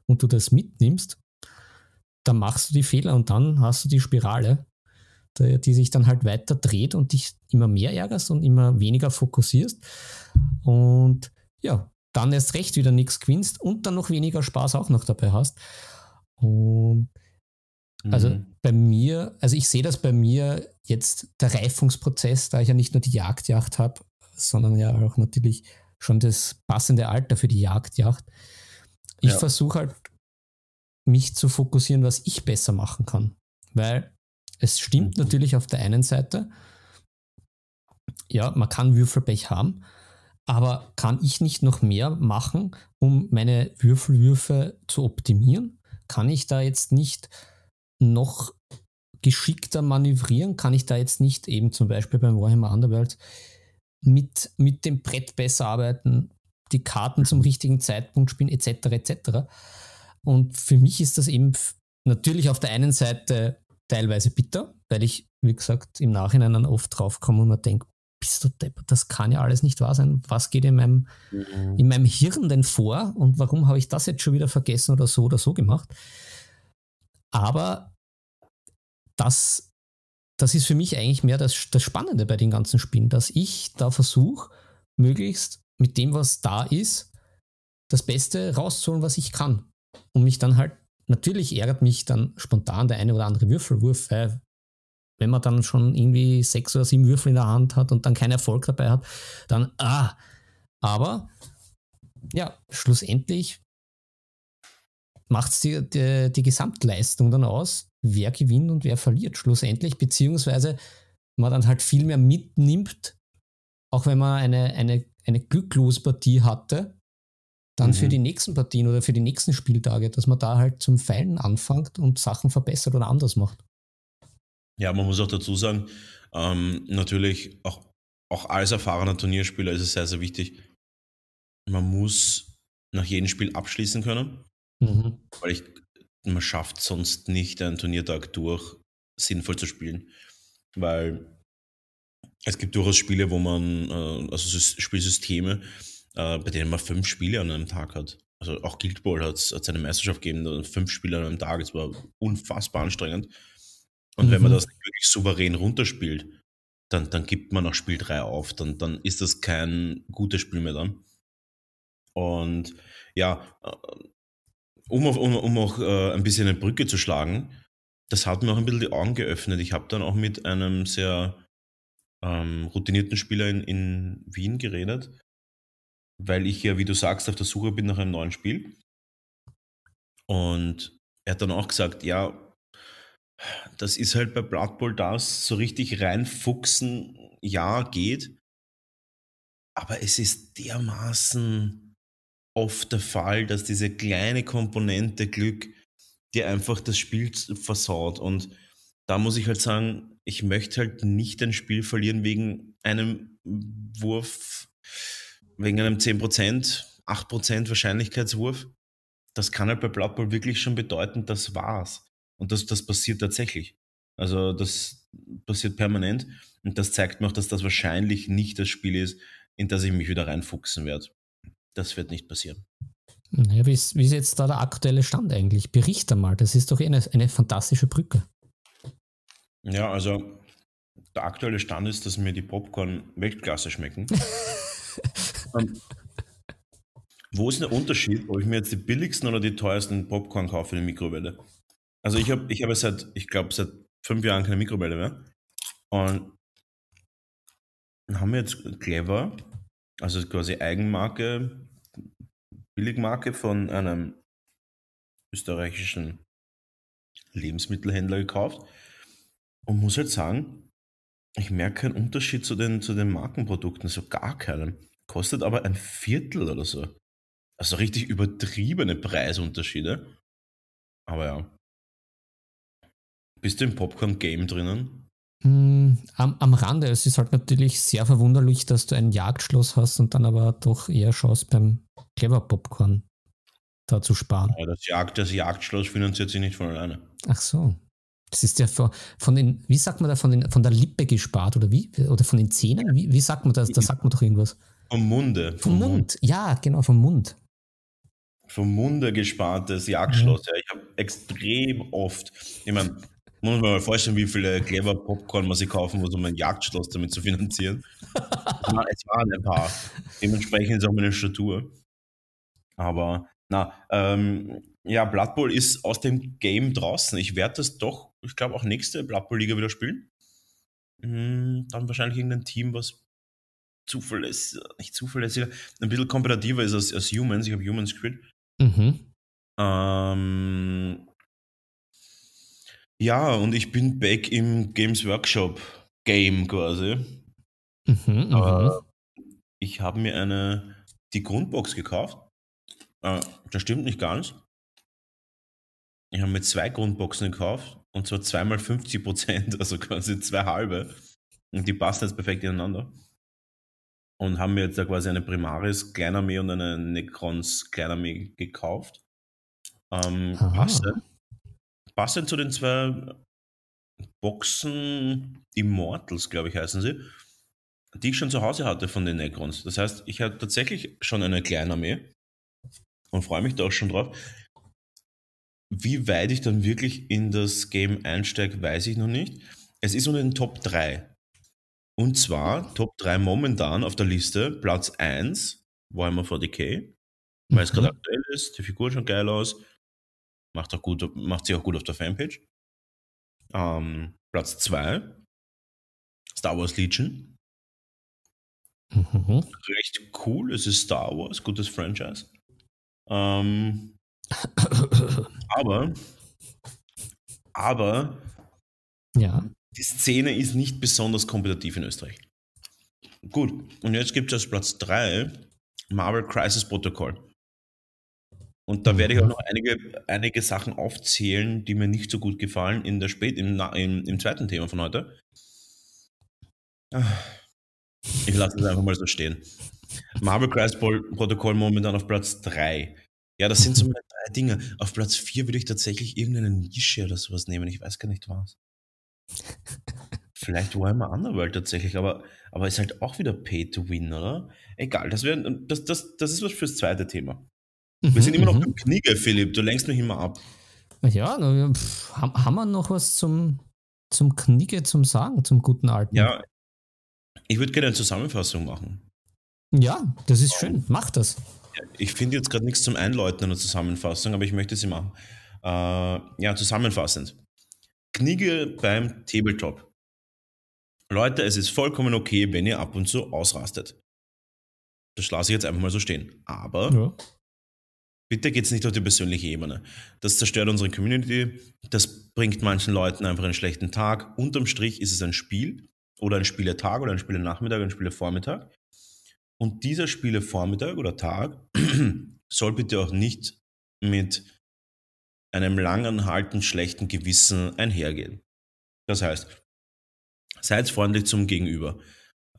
Speaker 1: und du das mitnimmst, dann machst du die Fehler und dann hast du die Spirale, die, die sich dann halt weiter dreht und dich immer mehr ärgerst und immer weniger fokussierst. Und ja, dann erst recht wieder nichts gewinnst und dann noch weniger Spaß auch noch dabei hast. Und also mhm. bei mir, also ich sehe das bei mir jetzt der Reifungsprozess, da ich ja nicht nur die Jagdjacht habe, sondern ja auch natürlich schon das passende Alter für die Jagdjacht. Ich ja. versuche halt, mich zu fokussieren, was ich besser machen kann. Weil es stimmt mhm. natürlich auf der einen Seite, ja, man kann Würfelpech haben, aber kann ich nicht noch mehr machen, um meine Würfelwürfe zu optimieren? Kann ich da jetzt nicht noch geschickter manövrieren? Kann ich da jetzt nicht eben zum Beispiel beim Warhammer Underworld mit, mit dem Brett besser arbeiten, die Karten zum richtigen Zeitpunkt spielen, etc. etc. Und für mich ist das eben natürlich auf der einen Seite teilweise bitter, weil ich, wie gesagt, im Nachhinein dann oft draufkomme und mir denke, bist du Depp, das kann ja alles nicht wahr sein. Was geht in meinem, mhm. in meinem Hirn denn vor und warum habe ich das jetzt schon wieder vergessen oder so oder so gemacht? Aber das, das ist für mich eigentlich mehr das, das Spannende bei den ganzen Spielen, dass ich da versuche, möglichst mit dem, was da ist, das Beste rauszuholen, was ich kann. Und mich dann halt, natürlich ärgert mich dann spontan der eine oder andere Würfelwurf, weil wenn man dann schon irgendwie sechs oder sieben Würfel in der Hand hat und dann keinen Erfolg dabei hat, dann ah. Aber ja, schlussendlich macht es die, die, die, Gesamtleistung dann aus, wer gewinnt und wer verliert schlussendlich, beziehungsweise man dann halt viel mehr mitnimmt, auch wenn man eine, eine, eine glücklose Partie hatte, dann mhm. für die nächsten Partien oder für die nächsten Spieltage, dass man da halt zum Feilen anfängt und Sachen verbessert oder anders macht.
Speaker 2: Ja, man muss auch dazu sagen, ähm, natürlich auch, auch als erfahrener Turnierspieler ist es sehr, sehr wichtig, man muss nach jedem Spiel abschließen können, mhm. weil ich, man schafft sonst nicht einen Turniertag durch sinnvoll zu spielen, weil es gibt durchaus Spiele, wo man, äh, also Spielsysteme, äh, bei denen man fünf Spiele an einem Tag hat. Also auch Guild Ball hat es eine Meisterschaft gegeben, fünf Spiele an einem Tag. Es war unfassbar anstrengend. Und mhm. wenn man mhm. das wirklich souverän runterspielt, dann, dann gibt man nach Spiel 3 auf. Dann, dann ist das kein gutes Spiel mehr dann. Und ja, äh, um, auf, um, um auch äh, ein bisschen eine Brücke zu schlagen, das hat mir auch ein bisschen die Augen geöffnet. Ich habe dann auch mit einem sehr ähm, routinierten Spieler in, in Wien geredet, weil ich ja, wie du sagst, auf der Suche bin nach einem neuen Spiel. Und er hat dann auch gesagt, ja, das ist halt bei Blood Bowl das, so richtig reinfuchsen, ja, geht. Aber es ist dermaßen oft der Fall, dass diese kleine Komponente Glück dir einfach das Spiel versaut. Und da muss ich halt sagen, ich möchte halt nicht ein Spiel verlieren wegen einem Wurf, wegen einem 10%, 8% Wahrscheinlichkeitswurf. Das kann halt bei Blood Bowl wirklich schon bedeuten, das war's. Und das, das passiert tatsächlich. Also das passiert permanent. Und das zeigt mir auch, dass das wahrscheinlich nicht das Spiel ist, in das ich mich wieder reinfuchsen werde. Das wird nicht passieren.
Speaker 1: Naja, wie ist, wie ist jetzt da der aktuelle Stand eigentlich? Berichte mal, das ist doch eh eine, eine fantastische Brücke.
Speaker 2: Ja, also der aktuelle Stand ist, dass mir die Popcorn Weltklasse schmecken. [laughs] um, wo ist der Unterschied, ob ich mir jetzt die billigsten oder die teuersten Popcorn kaufe in der Mikrowelle? Also ich habe ich hab seit, ich glaube, seit fünf Jahren keine Mikrowelle mehr. Und haben wir jetzt Clever, also quasi Eigenmarke, Billigmarke von einem österreichischen Lebensmittelhändler gekauft und muss halt sagen, ich merke keinen Unterschied zu den, zu den Markenprodukten, so gar keinen. Kostet aber ein Viertel oder so. Also richtig übertriebene Preisunterschiede. Aber ja. Bist du im Popcorn-Game drinnen?
Speaker 1: Mm, am, am Rande. Es ist halt natürlich sehr verwunderlich, dass du ein Jagdschloss hast und dann aber doch eher schaust beim Clever Popcorn da zu sparen.
Speaker 2: Ja, das, Jagd, das Jagdschloss finanziert sich nicht von alleine.
Speaker 1: Ach so. Das ist ja von, von den, wie sagt man da, von, den, von der Lippe gespart oder wie? Oder von den Zähnen? Wie, wie sagt man das? Da sagt man doch irgendwas.
Speaker 2: Vom Munde.
Speaker 1: Vom, Mund. Mund. ja, genau, vom Mund.
Speaker 2: Vom Munde gespartes Jagdschloss. Ja. ja ich habe extrem oft, ich meine, muss man mal vorstellen, wie viele clever Popcorn man sich kaufen muss, um ein Jagdschloss damit zu finanzieren. es waren ein paar. Dementsprechend ist auch meine Statur. Aber na, ähm, ja, Blood Bowl ist aus dem Game draußen. Ich werde das doch, ich glaube, auch nächste Blood Bowl Liga wieder spielen. Hm, dann wahrscheinlich irgendein Team, was zuverlässiger, nicht zuverlässiger, ein bisschen kompetitiver ist als, als Humans. Ich habe Humans gespielt. Mhm. Ähm, ja, und ich bin back im Games Workshop Game quasi. Mhm, äh, ich habe mir eine, die Grundbox gekauft. Äh, das stimmt nicht ganz. Ich habe mir zwei Grundboxen gekauft und zwar zweimal 50 Prozent, [laughs] also quasi zwei halbe. Und die passen jetzt perfekt ineinander. Und haben mir jetzt da quasi eine Primaris Kleinarmee und eine Necrons Kleinarmee gekauft. Ähm, passend passend zu den zwei Boxen Immortals, glaube ich, heißen sie, die ich schon zu Hause hatte von den Necrons. Das heißt, ich habe tatsächlich schon eine kleine Armee und freue mich da auch schon drauf. wie weit ich dann wirklich in das Game einsteige, weiß ich noch nicht. Es ist unter den Top 3. Und zwar Top 3 momentan auf der Liste. Platz 1, Warhammer 40k, weil es gerade
Speaker 1: Mhm.
Speaker 2: aktuell ist, die Figur schaut geil aus, macht, auch gut, macht sich auch gut auf der Fanpage. Ähm, Platz 2, Star Wars Legion.
Speaker 1: Mhm.
Speaker 2: Recht cool, es ist Star Wars, gutes Franchise. Ähm, [coughs] aber, aber
Speaker 1: Ja.
Speaker 2: Die Szene ist nicht besonders kompetitiv in Österreich. Gut, und jetzt gibt es als Platz 3 Marvel Crisis Protocol. Und da werde ich auch noch einige, einige Sachen aufzählen, die mir nicht so gut gefallen in der Spät, im, im, im zweiten Thema von heute. Ich lasse es einfach mal so stehen. Marvel Crisis Pro- Protocol momentan auf Platz 3. Ja, das sind so meine drei Dinge. Auf Platz 4 würde ich tatsächlich irgendeine Nische oder sowas nehmen. Ich weiß gar nicht was. Vielleicht Warhammer Underworld tatsächlich, aber, aber ist halt auch wieder Pay to Win, oder? Egal, das, wär, das, das, das ist was fürs zweite Thema. Wir sind immer noch beim Knigge, Philipp. Du lenkst mich immer ab.
Speaker 1: Ja, pff, haben, wir noch was zum, zum Knigge zum Sagen, zum guten alten?
Speaker 2: Ja, ich würde gerne eine Zusammenfassung machen.
Speaker 1: Ja, das ist schön. Mach das.
Speaker 2: Ich finde jetzt gerade nichts zum Einläuten einer Zusammenfassung, aber ich möchte sie machen. Äh, ja, zusammenfassend. Knigge beim Tabletop. Leute, es ist vollkommen okay, wenn ihr ab und zu ausrastet. Das lasse ich jetzt einfach mal so stehen. Aber
Speaker 1: Ja.
Speaker 2: bitte geht es nicht auf die persönliche Ebene. Das zerstört unsere Community. Das bringt manchen Leuten einfach einen schlechten Tag. Unterm Strich ist es ein Spiel oder ein Spieletag oder ein Spielenachmittag, ein Spielevormittag. Und dieser Spielevormittag oder Tag [clears throat] soll bitte auch nicht mit einem langanhaltend schlechten Gewissen einhergehen. Das heißt, seid freundlich zum Gegenüber.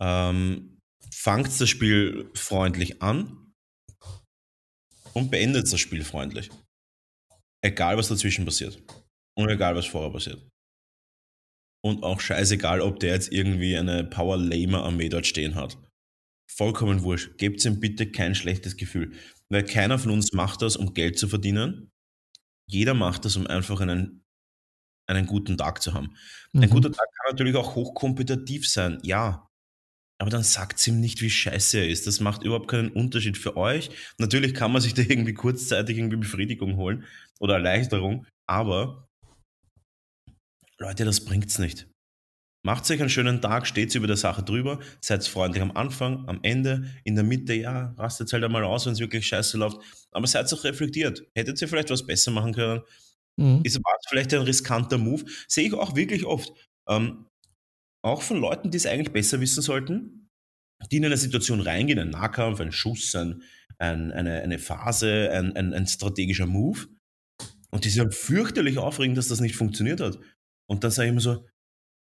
Speaker 2: Ähm, fangt das Spiel freundlich an und beendet das Spiel freundlich. Egal, was dazwischen passiert. Und egal, was vorher passiert. Und auch scheißegal, ob der jetzt irgendwie eine Power Lamer Armee dort stehen hat. Vollkommen wurscht. Gebt ihm bitte kein schlechtes Gefühl. Weil keiner von uns macht das, um Geld zu verdienen. Jeder macht das, um einfach einen, einen guten Tag zu haben. Ein
Speaker 1: Mhm.
Speaker 2: guter Tag kann natürlich auch hochkompetitiv sein, ja. Aber dann sagt ihm nicht, wie scheiße er ist. Das macht überhaupt keinen Unterschied für euch. Natürlich kann man sich [laughs] da irgendwie kurzzeitig irgendwie Befriedigung holen oder Erleichterung, aber Leute, das bringt's nicht. Macht euch einen schönen Tag, steht über der Sache drüber, seid freundlich am Anfang, am Ende, in der Mitte, ja, rastet halt einmal aus, wenn es wirklich scheiße läuft. Aber seid auch reflektiert. Hättet ihr vielleicht was besser machen können?
Speaker 1: Mhm.
Speaker 2: Ist war es vielleicht ein riskanter Move? Sehe ich auch wirklich oft. Ähm, auch von Leuten, die es eigentlich besser wissen sollten, die in eine Situation reingehen, ein Nahkampf, ein Schuss, ein, ein, eine, eine Phase, ein, ein, ein strategischer Move. Und die sind fürchterlich aufregend, dass das nicht funktioniert hat. Und dann sage ich immer so,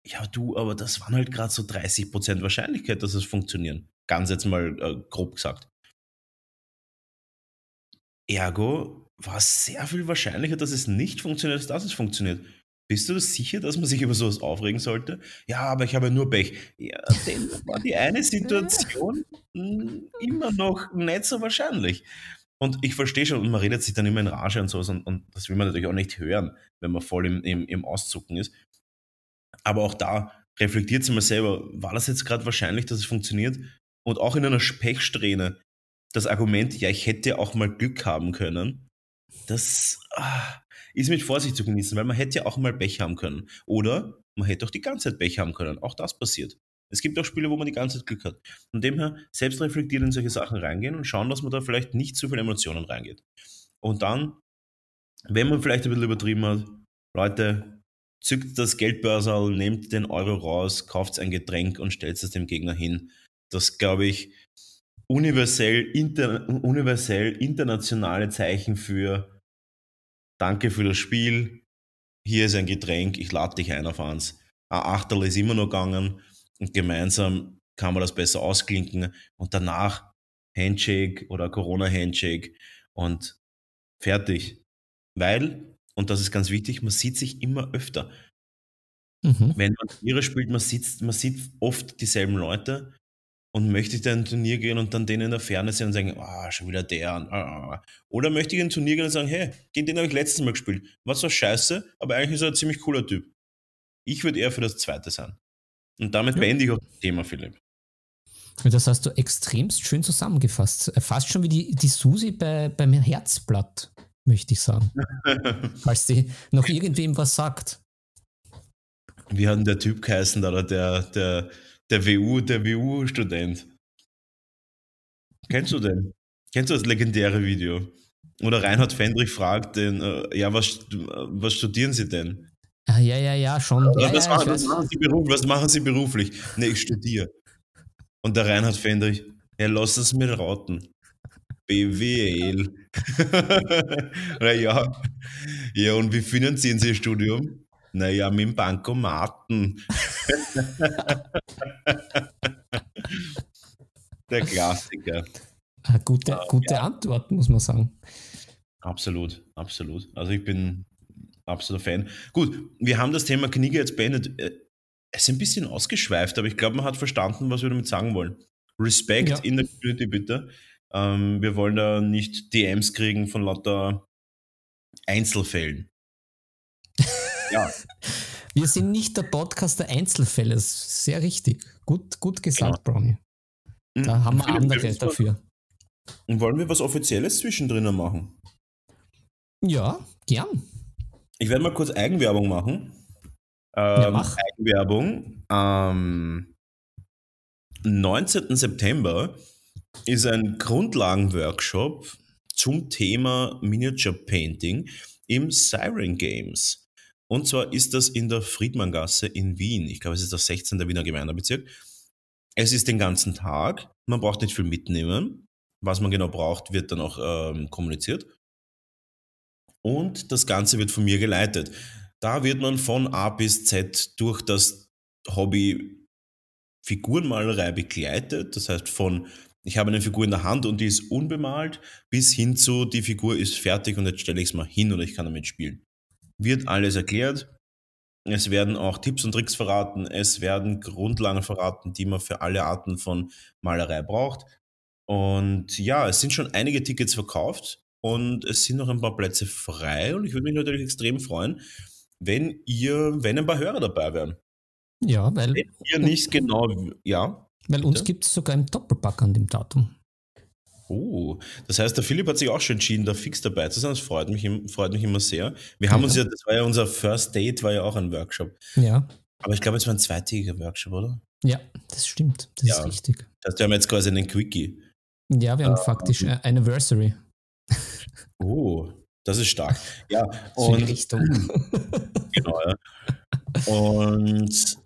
Speaker 2: ja du, aber das waren halt gerade so 30% Wahrscheinlichkeit, dass es funktioniert. Ganz jetzt mal äh, grob gesagt. Ergo war es sehr viel wahrscheinlicher, dass es nicht funktioniert, als dass es funktioniert. Bist du sicher, dass man sich über sowas aufregen sollte? Ja, aber ich habe nur Pech. Ja, dann war die eine Situation [laughs] mh, immer noch nicht so wahrscheinlich. Und ich verstehe schon, und man redet sich dann immer in Rage und sowas, und, und das will man natürlich auch nicht hören, wenn man voll im, im, im Auszucken ist. Aber auch da reflektiert sich mal selber, war das jetzt gerade wahrscheinlich, dass es funktioniert? Und auch in einer Pechsträhne, das Argument, ja, ich hätte auch mal Glück haben können, das ah, ist mit Vorsicht zu genießen, weil man hätte ja auch mal Pech haben können. Oder man hätte auch die ganze Zeit Pech haben können. Auch das passiert. Es gibt auch Spiele, wo man die ganze Zeit Glück hat. Von dem her selbst reflektiert in solche Sachen reingehen und schauen, dass man da vielleicht nicht zu viele Emotionen reingeht. Und dann, wenn man vielleicht ein bisschen übertrieben hat, Leute, zückt das Geldbörsal, nehmt den Euro raus, kauft ein Getränk und stellt es dem Gegner hin. Das glaube ich universell, inter, universell internationale Zeichen für Danke für das Spiel. Hier ist ein Getränk, ich lade dich ein auf eins. Ein Achtel ist immer noch gegangen und gemeinsam kann man das besser ausklinken und danach Handshake oder Corona-Handshake und fertig. Weil, und das ist ganz wichtig, man sieht sich immer öfter.
Speaker 1: Mhm.
Speaker 2: Wenn man Turniere spielt, man sieht, man sieht oft dieselben Leute und möchte ich da in ein Turnier gehen und dann den in der Ferne sehen und sagen, ah, oh, schon wieder der. Ah, ah, ah. Oder möchte ich in ein Turnier gehen und sagen, hey, gegen den habe ich letztes Mal gespielt. Was war scheiße, aber eigentlich ist er ein ziemlich cooler Typ. Ich würde eher für das zweite sein. Und damit ja. beende ich auch das Thema, Philipp.
Speaker 1: Das hast du extremst schön zusammengefasst. Fast schon wie die, die Susi bei, beim Herzblatt, möchte ich sagen. [laughs] Falls die noch irgendwem was sagt.
Speaker 2: Wie hat denn der Typ geheißen, da, der, der, der WU, der WU-Student? Kennst du den? Kennst du das legendäre Video? Oder Reinhard Fendrich fragt den, äh, ja, was, was studieren Sie denn?
Speaker 1: Ah, ja, ja, ja, schon.
Speaker 2: Ja,
Speaker 1: was,
Speaker 2: ja, machen, was, machen Sie beruf, was machen Sie beruflich? Nee, ich studiere. Und der Reinhard Fendrich, ja, lass es mir raten. BWL. [laughs] ja. ja, und wie finanzieren Sie Ihr Studium? Naja, mit dem Bankomaten. [laughs] der Klassiker.
Speaker 1: Eine gute, gute ja. Antwort, muss man sagen.
Speaker 2: Absolut, absolut. Also ich bin absoluter Fan. Gut, wir haben das Thema Kniege jetzt beendet. Äh, es ist ein bisschen ausgeschweift, aber ich glaube, man hat verstanden, was wir damit sagen wollen. Respekt ja. in der Community, bitte. Ähm, wir wollen da nicht DMs kriegen von lauter Einzelfällen.
Speaker 1: ja. [laughs] Wir sind nicht der Podcast der Einzelfälle. Sehr richtig. Gut, gut gesagt, ja. Brownie. Da hm, haben wir andere dafür.
Speaker 2: Und wollen wir was Offizielles zwischendrin machen?
Speaker 1: Ja, gern.
Speaker 2: Ich werde mal kurz Eigenwerbung machen. Ähm, ja, mach. Eigenwerbung. Am 19. September ist ein Grundlagenworkshop zum Thema Miniature Painting im Siren Games. Und zwar ist das in der Friedmanngasse in Wien. Ich glaube, es ist der 16. Wiener Gemeindebezirk. Es ist den ganzen Tag. Man braucht nicht viel mitnehmen. Was man genau braucht, wird dann auch ähm, kommuniziert. Und das Ganze wird von mir geleitet. Da wird man von A bis Z durch das Hobby Figurenmalerei begleitet. Das heißt, von ich habe eine Figur in der Hand und die ist unbemalt, bis hin zu die Figur ist fertig und jetzt stelle ich es mal hin oder ich kann damit spielen. Wird alles erklärt. Es werden auch Tipps und Tricks verraten. Es werden Grundlagen verraten, die man für alle Arten von Malerei braucht. Und ja, es sind schon einige Tickets verkauft und es sind noch ein paar Plätze frei und ich würde mich natürlich extrem freuen, wenn ihr, wenn ein paar Hörer dabei wären.
Speaker 1: Ja, weil.
Speaker 2: Wenn ihr nicht genau, ja.
Speaker 1: Weil bitte? uns gibt es sogar im Doppelpack an dem Datum.
Speaker 2: Oh, das heißt, der Philipp hat sich auch schon entschieden, da fix dabei zu sein. Das freut mich, freut mich immer sehr. Wir haben ja. uns ja, das war ja unser First Date, war ja auch ein Workshop.
Speaker 1: Ja.
Speaker 2: Aber ich glaube, es war ein zweitägiger Workshop, oder?
Speaker 1: Ja, das stimmt. Das ja. ist richtig.
Speaker 2: Das heißt, wir haben jetzt quasi einen Quickie.
Speaker 1: Ja, wir haben uh, faktisch eine Anniversary.
Speaker 2: Oh, das ist stark. Ja, und, Richtung. [laughs] genau, ja. Und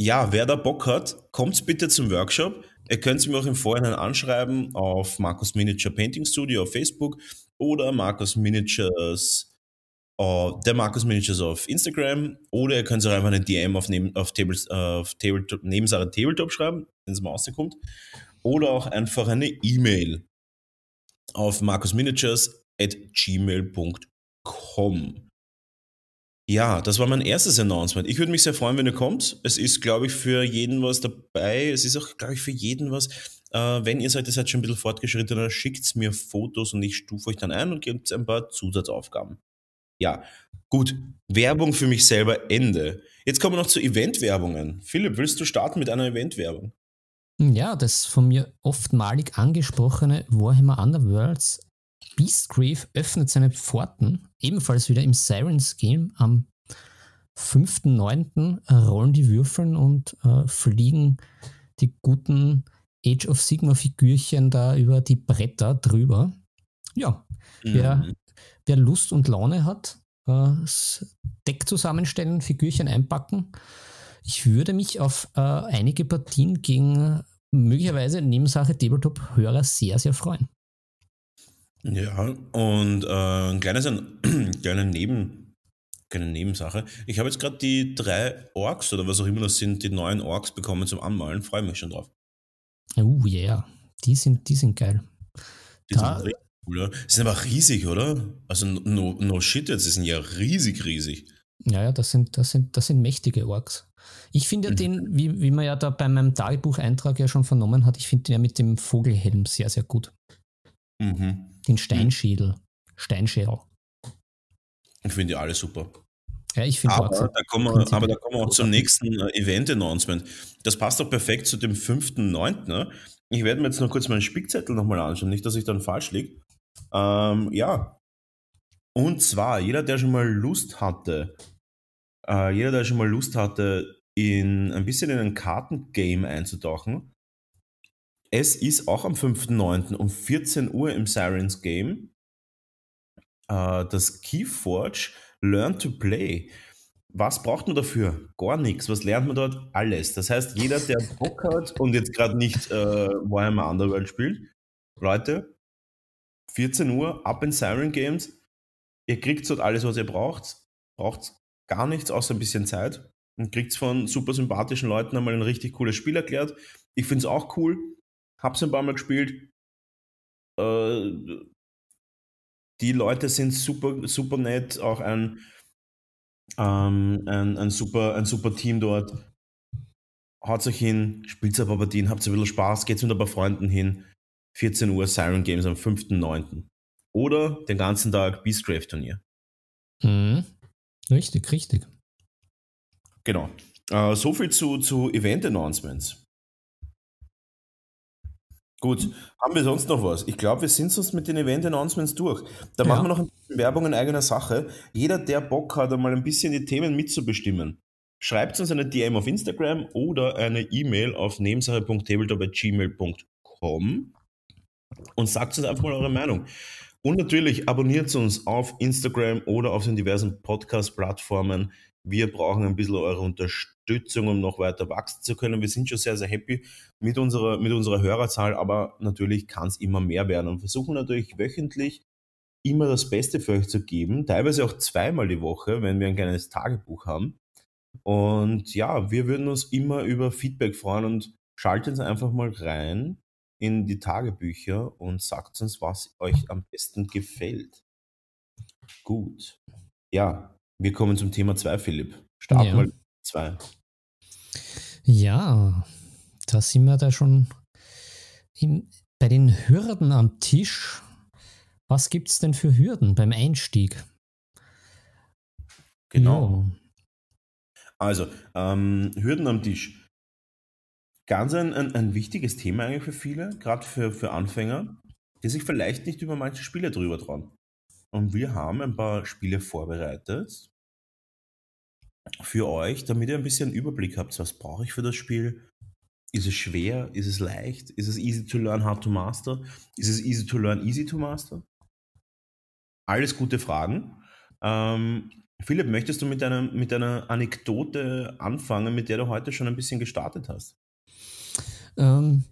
Speaker 2: ja, wer da Bock hat, kommt bitte zum Workshop. Ihr könnt es mir auch im Vorhinein anschreiben auf Markus Miniature Painting Studio auf Facebook oder Markus Miniatures, uh, der Markus Miniatures auf Instagram oder ihr könnt es auch einfach eine DM auf, neben, auf, Tables, uh, auf Tabletop, Nebensache Tabletop schreiben, wenn es mal rauskommt. Oder auch einfach eine E-Mail auf markusminiatures at gmail.com. Ja, das war mein erstes Announcement. Ich würde mich sehr freuen, wenn ihr kommt. Es ist, glaube ich, für jeden was dabei. Es ist auch, glaube ich, für jeden was. Äh, wenn ihr seid, ihr seid schon ein bisschen fortgeschrittener, schickt mir Fotos und ich stufe euch dann ein und gebt ein paar Zusatzaufgaben. Ja, gut. Werbung für mich selber Ende. Jetzt kommen wir noch zu Eventwerbungen. Philipp, willst du starten mit einer Eventwerbung?
Speaker 1: Ja, das von mir oftmalig angesprochene Warhammer Underworlds Beastgrief öffnet seine Pforten, ebenfalls wieder im Sirens Game am 5.9. rollen die Würfeln und äh, fliegen die guten Age of Sigma Figürchen da über die Bretter drüber. Ja, mhm. wer, wer Lust und Laune hat, äh, Deck zusammenstellen, Figürchen einpacken. Ich würde mich auf äh, einige Partien gegen möglicherweise Nebensache Tabletop-Hörer sehr, sehr freuen.
Speaker 2: Ja, und äh, ein kleines, ein, [clears throat] kleine Neben, keine Nebensache. Ich habe jetzt gerade die drei Orks oder was auch immer das sind, die neuen Orks bekommen zum Anmalen. Freue mich schon drauf.
Speaker 1: Oh yeah, die sind, die sind geil.
Speaker 2: Die da, sind richtig cool, oder? Die sind aber riesig, oder? Also no, no shit jetzt, die sind ja riesig, riesig.
Speaker 1: Ja, ja, das sind, das sind, das sind mächtige Orks. Ich finde ja mhm. den, wie, wie man ja da bei meinem Tagebucheintrag ja schon vernommen hat, ich finde den ja mit dem Vogelhelm sehr, sehr gut. Mhm. Den Steinschädel. Steinschädel.
Speaker 2: Ich finde die alle super.
Speaker 1: Ja, ich finde
Speaker 2: aber, da kommen wir, aber da kommen wir auch zum nächsten äh, Event-Announcement. Das passt doch perfekt zu dem 5.9. Ne? Ich werde mir jetzt noch kurz meinen Spickzettel nochmal anschauen, nicht, dass ich dann falsch liege. Ähm, ja. Und zwar, jeder, der schon mal Lust hatte, äh, jeder, der schon mal Lust hatte, in ein bisschen in ein Kartengame einzutauchen, es ist auch am 5.9. um 14 Uhr im Sirens Game äh, das Keyforge Learn to Play. Was braucht man dafür? Gar nichts. Was lernt man dort? Alles. Das heißt, jeder, der [laughs] Bock hat und jetzt gerade nicht äh, Warhammer Underworld spielt, Leute, 14 Uhr, ab in Siren Games. Ihr kriegt dort alles, was ihr braucht. Braucht gar nichts, außer ein bisschen Zeit. Und kriegt von super sympathischen Leuten einmal ein richtig cooles Spiel erklärt. Ich finde es auch cool. Hab's ein paar Mal gespielt. Äh, die Leute sind super, super nett. Auch ein, ähm, ein, ein, super, ein super Team dort. Haut euch hin, spielt ein paar Partien, habt ein bisschen Spaß, geht mit ein paar Freunden hin. 14 Uhr Siren Games am 5.9. Oder den ganzen Tag Beastgrave Turnier.
Speaker 1: Mhm. Richtig, richtig.
Speaker 2: Genau. Äh, so viel zu, zu Event Announcements. Gut, haben wir sonst noch was? Ich glaube, wir sind sonst mit den Event-Announcements durch. Da ja. machen wir noch ein bisschen Werbung in eigener Sache. Jeder, der Bock hat, einmal ein bisschen die Themen mitzubestimmen, schreibt uns eine DM auf Instagram oder eine E-Mail auf nebensache.tabletop.gmail.com und sagt uns einfach mal eure Meinung. Und natürlich abonniert uns auf Instagram oder auf den diversen Podcast-Plattformen. Wir brauchen ein bisschen eure Unterstützung, um noch weiter wachsen zu können. Wir sind schon sehr, sehr happy mit unserer, mit unserer Hörerzahl, aber natürlich kann es immer mehr werden und versuchen natürlich wöchentlich immer das Beste für euch zu geben, teilweise auch zweimal die Woche, wenn wir ein kleines Tagebuch haben. Und ja, wir würden uns immer über Feedback freuen und schaltet uns einfach mal rein in die Tagebücher und sagt uns, was euch am besten gefällt. Gut. Ja, wir kommen zum Thema 2, Philipp. Start ja. mal 2.
Speaker 1: Ja, da sind wir da schon im, bei den Hürden am Tisch. Was gibt es denn für Hürden beim Einstieg?
Speaker 2: Genau. Ja. Also, ähm, Hürden am Tisch. Ganz ein, ein, ein, wichtiges Thema eigentlich für viele, gerade für, für Anfänger, die sich vielleicht nicht über manche Spiele drüber trauen. Und wir haben ein paar Spiele vorbereitet, für euch, damit ihr ein bisschen Überblick habt, was brauche ich für das Spiel? Ist es schwer? Ist es leicht? Ist es easy to learn, how to master? Ist es easy to learn, easy to master? Alles gute Fragen. Ähm, Philipp, möchtest du mit einer, mit einer Anekdote anfangen, mit der du heute schon ein bisschen gestartet hast?
Speaker 1: Ähm,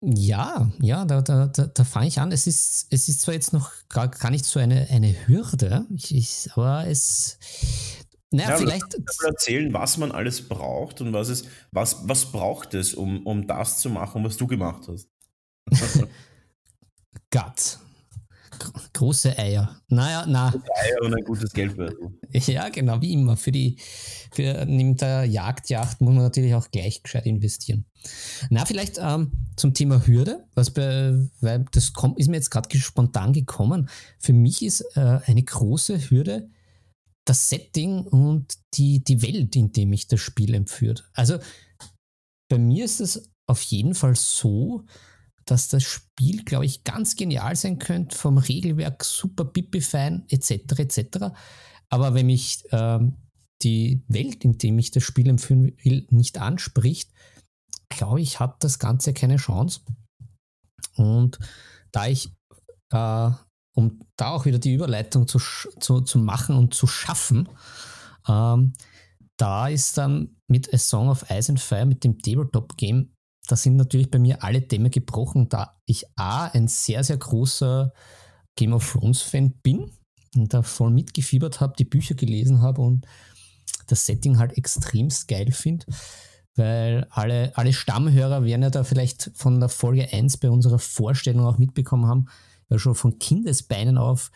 Speaker 1: ja, ja, da, da, da, da fange ich an. Es ist, es ist zwar jetzt noch gar, gar nicht so eine, eine Hürde, ich, ich, aber es,
Speaker 2: naja, ja, vielleicht. erzählen, was man alles braucht und was es, was, was braucht es, um, um das zu machen, was du gemacht hast. [laughs]
Speaker 1: Gott. Große Eier. Naja, na. Große
Speaker 2: Eier und ein gutes Geldbeutel. [laughs]
Speaker 1: Ja, genau, wie immer. Für die, für neben der Jagdjacht muss man natürlich auch gleich gescheit investieren. Na, vielleicht ähm, zum Thema Hürde, was bei, weil das kommt, ist mir jetzt gerade spontan gekommen. Für mich ist äh, eine große Hürde, das Setting und die, die Welt, in dem mich das Spiel empführt. Also bei mir ist es auf jeden Fall so, dass das Spiel, glaube ich, ganz genial sein könnte, vom Regelwerk super pipi-fein, etc., etc. Aber wenn mich ähm, die Welt, in dem ich das Spiel empführen will, nicht anspricht, glaube ich, hat das Ganze keine Chance. Und da ich äh, um da auch wieder die Überleitung zu, zu, zu machen und zu schaffen, ähm, da ist dann mit A Song of Ice and Fire, mit dem Tabletop-Game, da sind natürlich bei mir alle Dämme gebrochen, da ich A, ein sehr, sehr großer Game of Thrones-Fan bin und da voll mitgefiebert habe, die Bücher gelesen habe und das Setting halt extremst geil finde, weil alle, alle Stammhörer werden ja da vielleicht von der Folge 1 bei unserer Vorstellung auch mitbekommen haben, ja schon von Kindesbeinen auf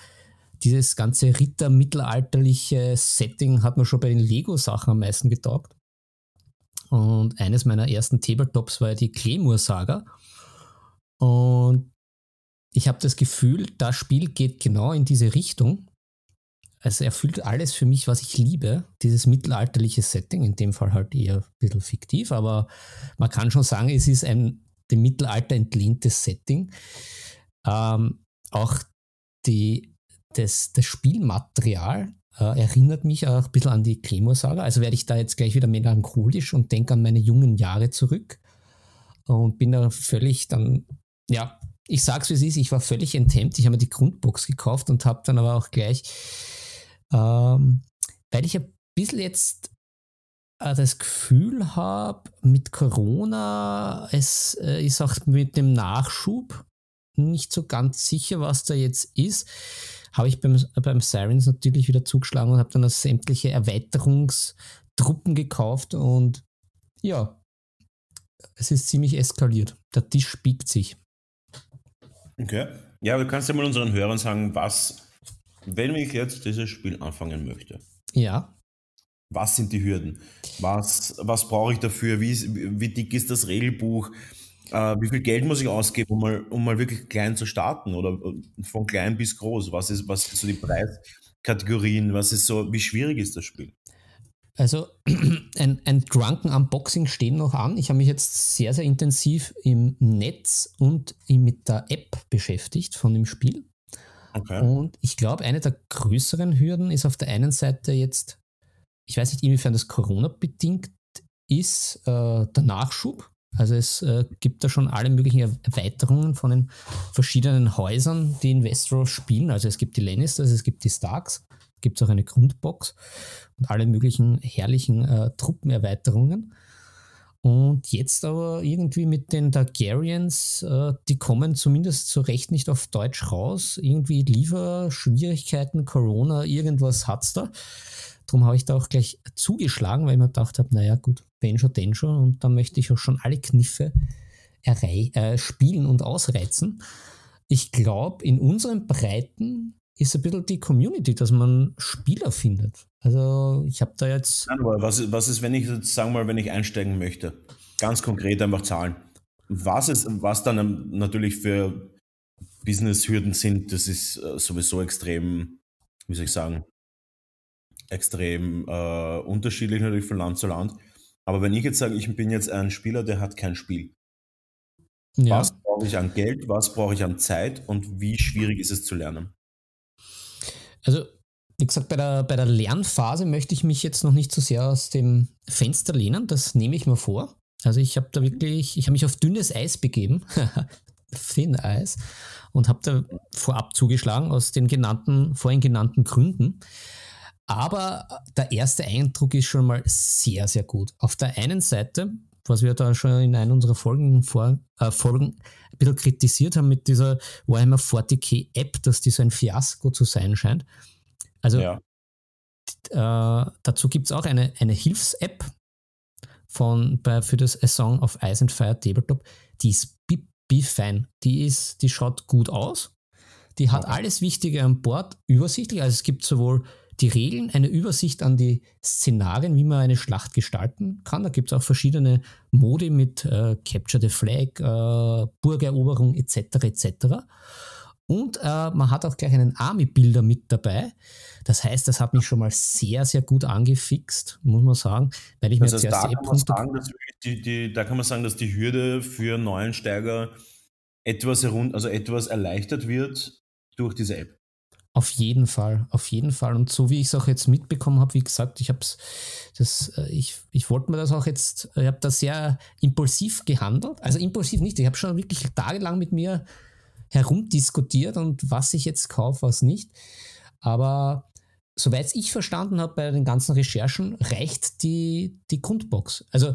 Speaker 1: dieses ganze Ritter-mittelalterliche Setting hat mir schon bei den Lego-Sachen am meisten getaugt. Und eines meiner ersten Tabletops war ja die Claymore-Saga. Und ich habe das Gefühl, das Spiel geht genau in diese Richtung. Also erfüllt alles für mich, was ich liebe. Dieses mittelalterliche Setting, in dem Fall halt eher ein bisschen fiktiv, aber man kann schon sagen, es ist ein dem Mittelalter entlehntes Setting. Ähm, auch die, das, das Spielmaterial äh, erinnert mich auch ein bisschen an die Claymore-Saga. Also werde ich da jetzt gleich wieder melancholisch und denke an meine jungen Jahre zurück und bin da völlig dann, ja, ich sag's wie es ist, ich war völlig enthemmt. Ich habe mir die Grundbox gekauft und habe dann aber auch gleich, ähm, weil ich ein bisschen jetzt äh, das Gefühl habe, mit Corona, es äh, ist auch mit dem Nachschub nicht so ganz sicher, was da jetzt ist, habe ich beim, beim Sirens natürlich wieder zugeschlagen und habe dann das sämtliche Erweiterungstruppen gekauft und ja, es ist ziemlich eskaliert. Der Tisch biegt sich.
Speaker 2: Okay. Ja, du kannst ja mal unseren Hörern sagen, was, wenn ich jetzt dieses Spiel anfangen möchte.
Speaker 1: Ja.
Speaker 2: Was sind die Hürden? Was, was brauche ich dafür? Wie, wie dick ist das Regelbuch? Äh, wie viel Geld muss ich ausgeben, um mal, um mal wirklich klein zu starten oder äh, von klein bis groß? Was ist, was sind so die Preiskategorien? Was ist so, wie schwierig ist das Spiel?
Speaker 1: Also [clears throat] ein, ein Drunken Unboxing steht noch an. Ich habe mich jetzt sehr, sehr intensiv im Netz und mit der App beschäftigt von dem Spiel. Okay. Und ich glaube, eine der größeren Hürden ist auf der einen Seite jetzt, ich weiß nicht, inwiefern das Corona bedingt ist, äh, der Nachschub. Also es äh, gibt da schon alle möglichen Erweiterungen von den verschiedenen Häusern, die in Westeros spielen. Also es gibt die Lannisters, es gibt die Starks, gibt es auch eine Grundbox und alle möglichen herrlichen äh, Truppenerweiterungen. Und jetzt aber irgendwie mit den Targaryens, äh, die kommen zumindest zu Recht nicht auf Deutsch raus. Irgendwie Lieferschwierigkeiten, Corona, irgendwas hat's da. Darum habe ich da auch gleich zugeschlagen, weil ich mir gedacht habe, naja gut, wenn schon, denn schon. Und dann möchte ich auch schon alle Kniffe äh, spielen und ausreizen. Ich glaube, in unseren Breiten ist ein bisschen die Community, dass man Spieler findet. Also ich habe da jetzt...
Speaker 2: Nein, aber was, ist, was ist, wenn ich jetzt, sagen wir mal, wenn ich einsteigen möchte? Ganz konkret einfach Zahlen. Was, ist, was dann natürlich für Business-Hürden sind, das ist äh, sowieso extrem, wie soll ich sagen, extrem äh, unterschiedlich natürlich von Land zu Land. Aber wenn ich jetzt sage, ich bin jetzt ein Spieler, der hat kein Spiel. Ja. Was brauche ich an Geld, was brauche ich an Zeit und wie schwierig ist es zu lernen?
Speaker 1: Also, wie gesagt, bei der, bei der Lernphase möchte ich mich jetzt noch nicht so sehr aus dem Fenster lehnen. Das nehme ich mir vor. Also ich habe da wirklich, ich habe mich auf dünnes Eis begeben, [laughs] Thin Eis, und habe da vorab zugeschlagen aus den genannten, vorhin genannten Gründen. Aber der erste Eindruck ist schon mal sehr, sehr gut. Auf der einen Seite, was wir da schon in einer unserer Folgen, vor, äh, Folgen ein bisschen kritisiert haben mit dieser Warhammer 40k App, dass die so ein Fiasko zu sein scheint. Also ja. äh, dazu gibt es auch eine, eine Hilfs-App von, bei, für das A Song of Ice and Fire Tabletop. Die ist fein. Die, ist, die schaut gut aus. Die hat alles Wichtige an Bord übersichtlich. Also es gibt sowohl die Regeln, eine Übersicht an die Szenarien, wie man eine Schlacht gestalten kann. Da gibt es auch verschiedene Modi mit äh, Capture the Flag, äh, Burgeroberung etc. etc. Und äh, man hat auch gleich einen Army-Builder mit dabei. Das heißt, das hat mich schon mal sehr, sehr gut angefixt, muss man sagen. Weil ich
Speaker 2: das heißt, mir da, kann man sagen, dass die, die, da kann man sagen, dass die Hürde für Neuensteiger etwas, herun also etwas erleichtert wird durch diese App.
Speaker 1: Auf jeden Fall, auf jeden Fall. Und so wie ich es auch jetzt mitbekommen habe, wie gesagt, ich habe das, äh, ich, ich wollte mir das auch jetzt, ich habe da sehr impulsiv gehandelt. Also impulsiv nicht, ich habe schon wirklich tagelang mit mir herumdiskutiert und was ich jetzt kaufe, was nicht. Aber soweit ich verstanden habe bei den ganzen Recherchen, reicht die, die Grundbox. Also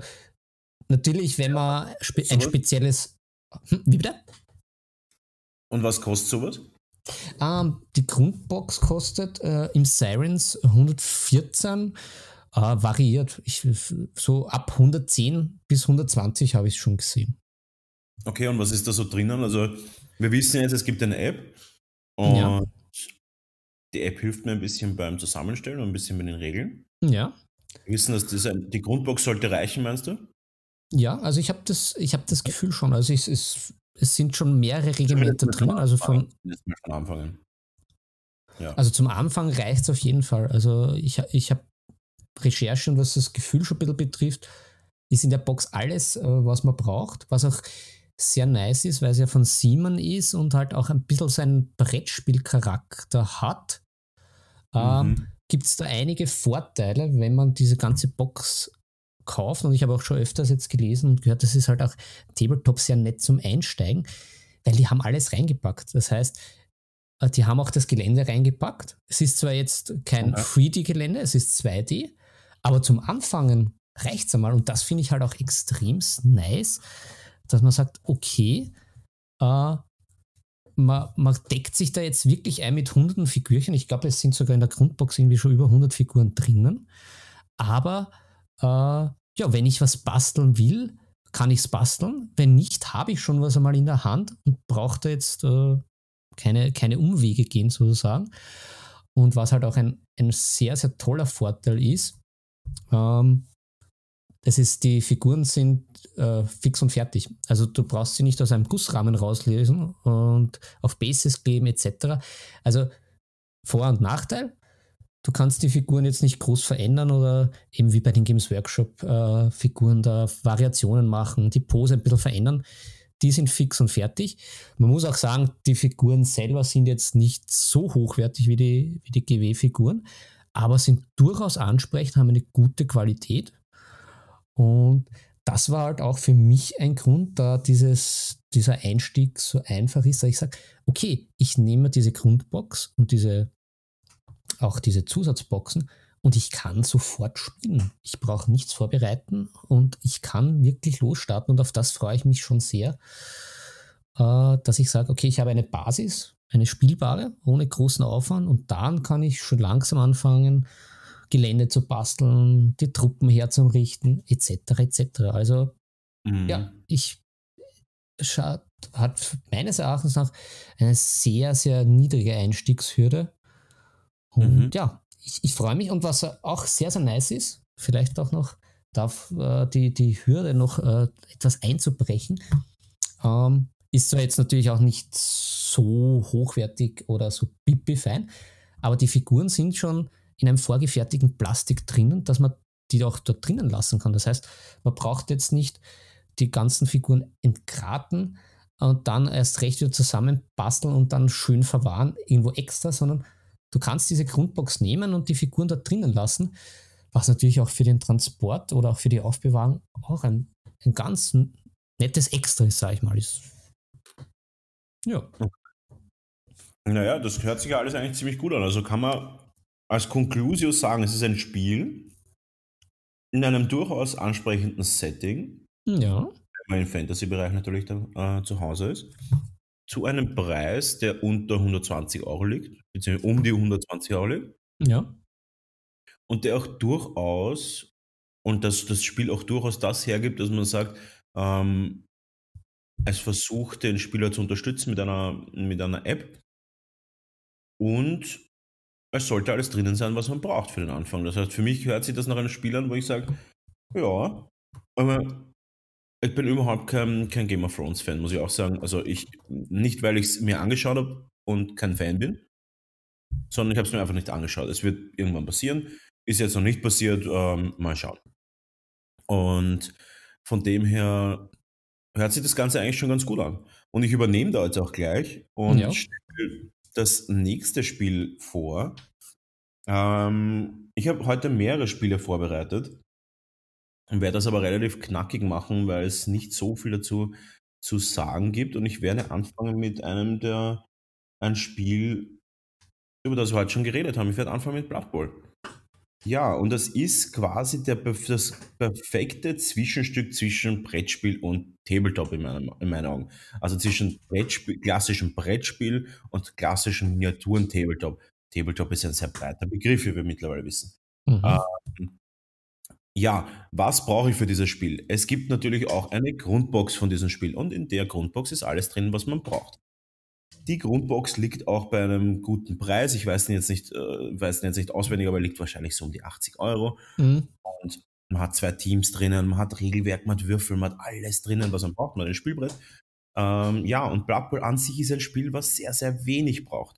Speaker 1: natürlich, wenn man spe ein spezielles. Hm, wie bitte?
Speaker 2: Und was kostet sowas?
Speaker 1: Ähm, die Grundbox kostet äh, im Sirens 114, äh, variiert. Ich, so ab 110 bis 120 habe ich es schon gesehen.
Speaker 2: Okay, und was ist da so drinnen? Also, wir wissen jetzt, es gibt eine App und ja. die App hilft mir ein bisschen beim Zusammenstellen und ein bisschen mit den Regeln.
Speaker 1: Ja.
Speaker 2: Wir wissen, dass das ein, die Grundbox sollte reichen, meinst du?
Speaker 1: Ja, also ich habe das, hab das Gefühl schon. Also es, es, es sind schon mehrere Regimenter drinnen. Also von. Ja. Also zum Anfang reicht es auf jeden Fall. Also ich, ich habe Recherche und was das Gefühl schon ein bisschen betrifft, ist in der Box alles, äh, was man braucht, was auch sehr nice ist, weil es ja von Simon ist und halt auch ein bisschen seinen Brettspielcharakter hat. Ähm, mhm. Gibt es da einige Vorteile, wenn man diese ganze Box kauft? Und ich habe auch schon öfters jetzt gelesen und gehört, das ist halt auch Tabletop sehr nett zum Einsteigen, weil die haben alles reingepackt. Das heißt, äh, die haben auch das Gelände reingepackt. Es ist zwar jetzt kein okay. 3D-Gelände, es ist 2D, aber zum Anfangen reicht es einmal. Und das finde ich halt auch extrem nice, dass man sagt, okay, äh, man, man, deckt sich da jetzt wirklich ein mit hunderten Figürchen. Ich glaube, es sind sogar in der Grundbox irgendwie schon über 100 Figuren drinnen. Aber äh, ja, wenn ich was basteln will, kann ich es basteln. Wenn nicht, habe ich schon was einmal in der Hand und brauche da jetzt äh, keine, keine Umwege gehen sozusagen. Und was halt auch ein, ein sehr, sehr toller Vorteil ist, ähm, das ist, die Figuren sind äh, fix und fertig. Also du brauchst sie nicht aus einem Gussrahmen rauslesen und auf Bases kleben etc. Also Vor- und Nachteil. Du kannst die Figuren jetzt nicht groß verändern oder eben wie bei den Games Workshop äh, da Variationen machen, die Pose ein bisschen verändern. Die sind fix und fertig. Man muss auch sagen, die Figuren selber sind jetzt nicht so hochwertig wie die, wie die GW-Figuren, aber sind durchaus ansprechend, haben eine gute Qualität. Und das war halt auch für mich ein Grund, da dieses, dieser Einstieg so einfach ist, dass ich sage, okay, ich nehme diese Grundbox und diese, auch diese Zusatzboxen und ich kann sofort spielen. Ich brauche nichts vorbereiten und ich kann wirklich losstarten und auf das freue ich mich schon sehr, äh, dass ich sage, okay, ich habe eine Basis, eine spielbare, ohne großen Aufwand und dann kann ich schon langsam anfangen, Gelände zu basteln, die Truppen herzurichten, etc. etc. Also mhm. ja, ich hat meines Erachtens nach eine sehr, sehr niedrige Einstiegshürde. Und mhm. ja, ich, ich freue mich. Und was auch sehr, sehr nice ist, vielleicht auch noch darf äh, die, die Hürde noch äh, etwas einzubrechen, ähm, ist zwar jetzt natürlich auch nicht so hochwertig oder so pipi-fein, aber die Figuren sind schon in einem vorgefertigten Plastik drinnen, dass man die auch dort drinnen lassen kann. Das heißt, man braucht jetzt nicht die ganzen Figuren entgraten und dann erst recht wieder zusammenbasteln und dann schön verwahren, irgendwo extra, sondern du kannst diese Grundbox nehmen und die Figuren dort drinnen lassen, was natürlich auch für den Transport oder auch für die Aufbewahrung auch ein, ein ganz nettes Extra ist, sage ich mal. Ist
Speaker 2: ja. Naja, das hört sich ja alles eigentlich ziemlich gut an. Also kann man als Conclusio sagen, es ist ein Spiel in einem durchaus ansprechenden Setting.
Speaker 1: Ja.
Speaker 2: Wenn man im Fantasy-Bereich natürlich dann, äh, zu Hause ist. Zu einem Preis, der unter 120 Euro liegt, beziehungsweise um die 120 Euro liegt.
Speaker 1: Ja.
Speaker 2: Und der auch durchaus, und dass das Spiel auch durchaus das hergibt, dass man sagt, ähm, es versucht, den Spieler zu unterstützen mit einer, mit einer App. Und es sollte alles drinnen sein, was man braucht für den Anfang. Das heißt, für mich hört sich das nach einem Spiel an, wo ich sage, ja, aber ich bin überhaupt kein, kein Game of Thrones Fan, muss ich auch sagen. Also ich, nicht weil ich es mir angeschaut habe und kein Fan bin, sondern ich habe es mir einfach nicht angeschaut. Es wird irgendwann passieren. Ist jetzt noch nicht passiert, ähm, mal schauen. Und von dem her hört sich das Ganze eigentlich schon ganz gut an. Und ich übernehme da jetzt auch gleich und ja. stelle das nächste Spiel vor. Ähm, ich habe heute mehrere Spiele vorbereitet und werde das aber relativ knackig machen, weil es nicht so viel dazu zu sagen gibt. Und ich werde anfangen mit einem der ein Spiel, über das wir heute schon geredet haben. Ich werde anfangen mit Blood Bowl. Ja, und das ist quasi der, das perfekte Zwischenstück zwischen Brettspiel und Tabletop in, meinem, in meinen Augen. Also zwischen Brettspiel, klassischem Brettspiel und klassischen Miniaturen-Tabletop. Tabletop ist ein sehr breiter Begriff, wie wir mittlerweile wissen. Mhm. Ähm, ja, was brauche ich für dieses Spiel? Es gibt natürlich auch eine Grundbox von diesem Spiel und in der Grundbox ist alles drin, was man braucht. Die Grundbox liegt auch bei einem guten Preis. Ich weiß den jetzt nicht, äh, weiß den jetzt nicht auswendig, aber liegt wahrscheinlich so um die 80 Euro. Mhm. Und man hat zwei Teams drinnen, man hat Regelwerk, man hat Würfel, man hat alles drinnen, was man braucht, man hat ein Spielbrett. Ähm, ja, und Blood Bowl an sich ist ein Spiel, was sehr, sehr wenig braucht.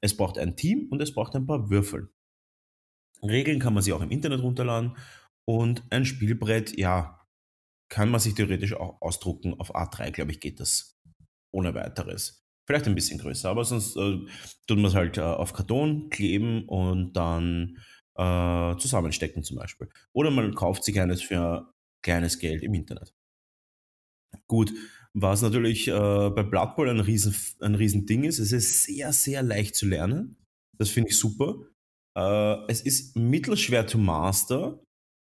Speaker 2: Es braucht ein Team und es braucht ein paar Würfel. Regeln kann man sich auch im Internet runterladen und ein Spielbrett, ja, kann man sich theoretisch auch ausdrucken. Auf A3, glaube ich, geht das ohne weiteres. Vielleicht ein bisschen größer, aber sonst äh, tut man es halt äh, auf Karton kleben und dann äh, zusammenstecken zum Beispiel. Oder man kauft sich eines für kleines Geld im Internet. Gut, was natürlich äh, bei Blood Bowl ein riesen, ein riesen ist, es ist sehr, sehr leicht zu lernen. Das finde ich super. Äh, es ist mittelschwer zu master.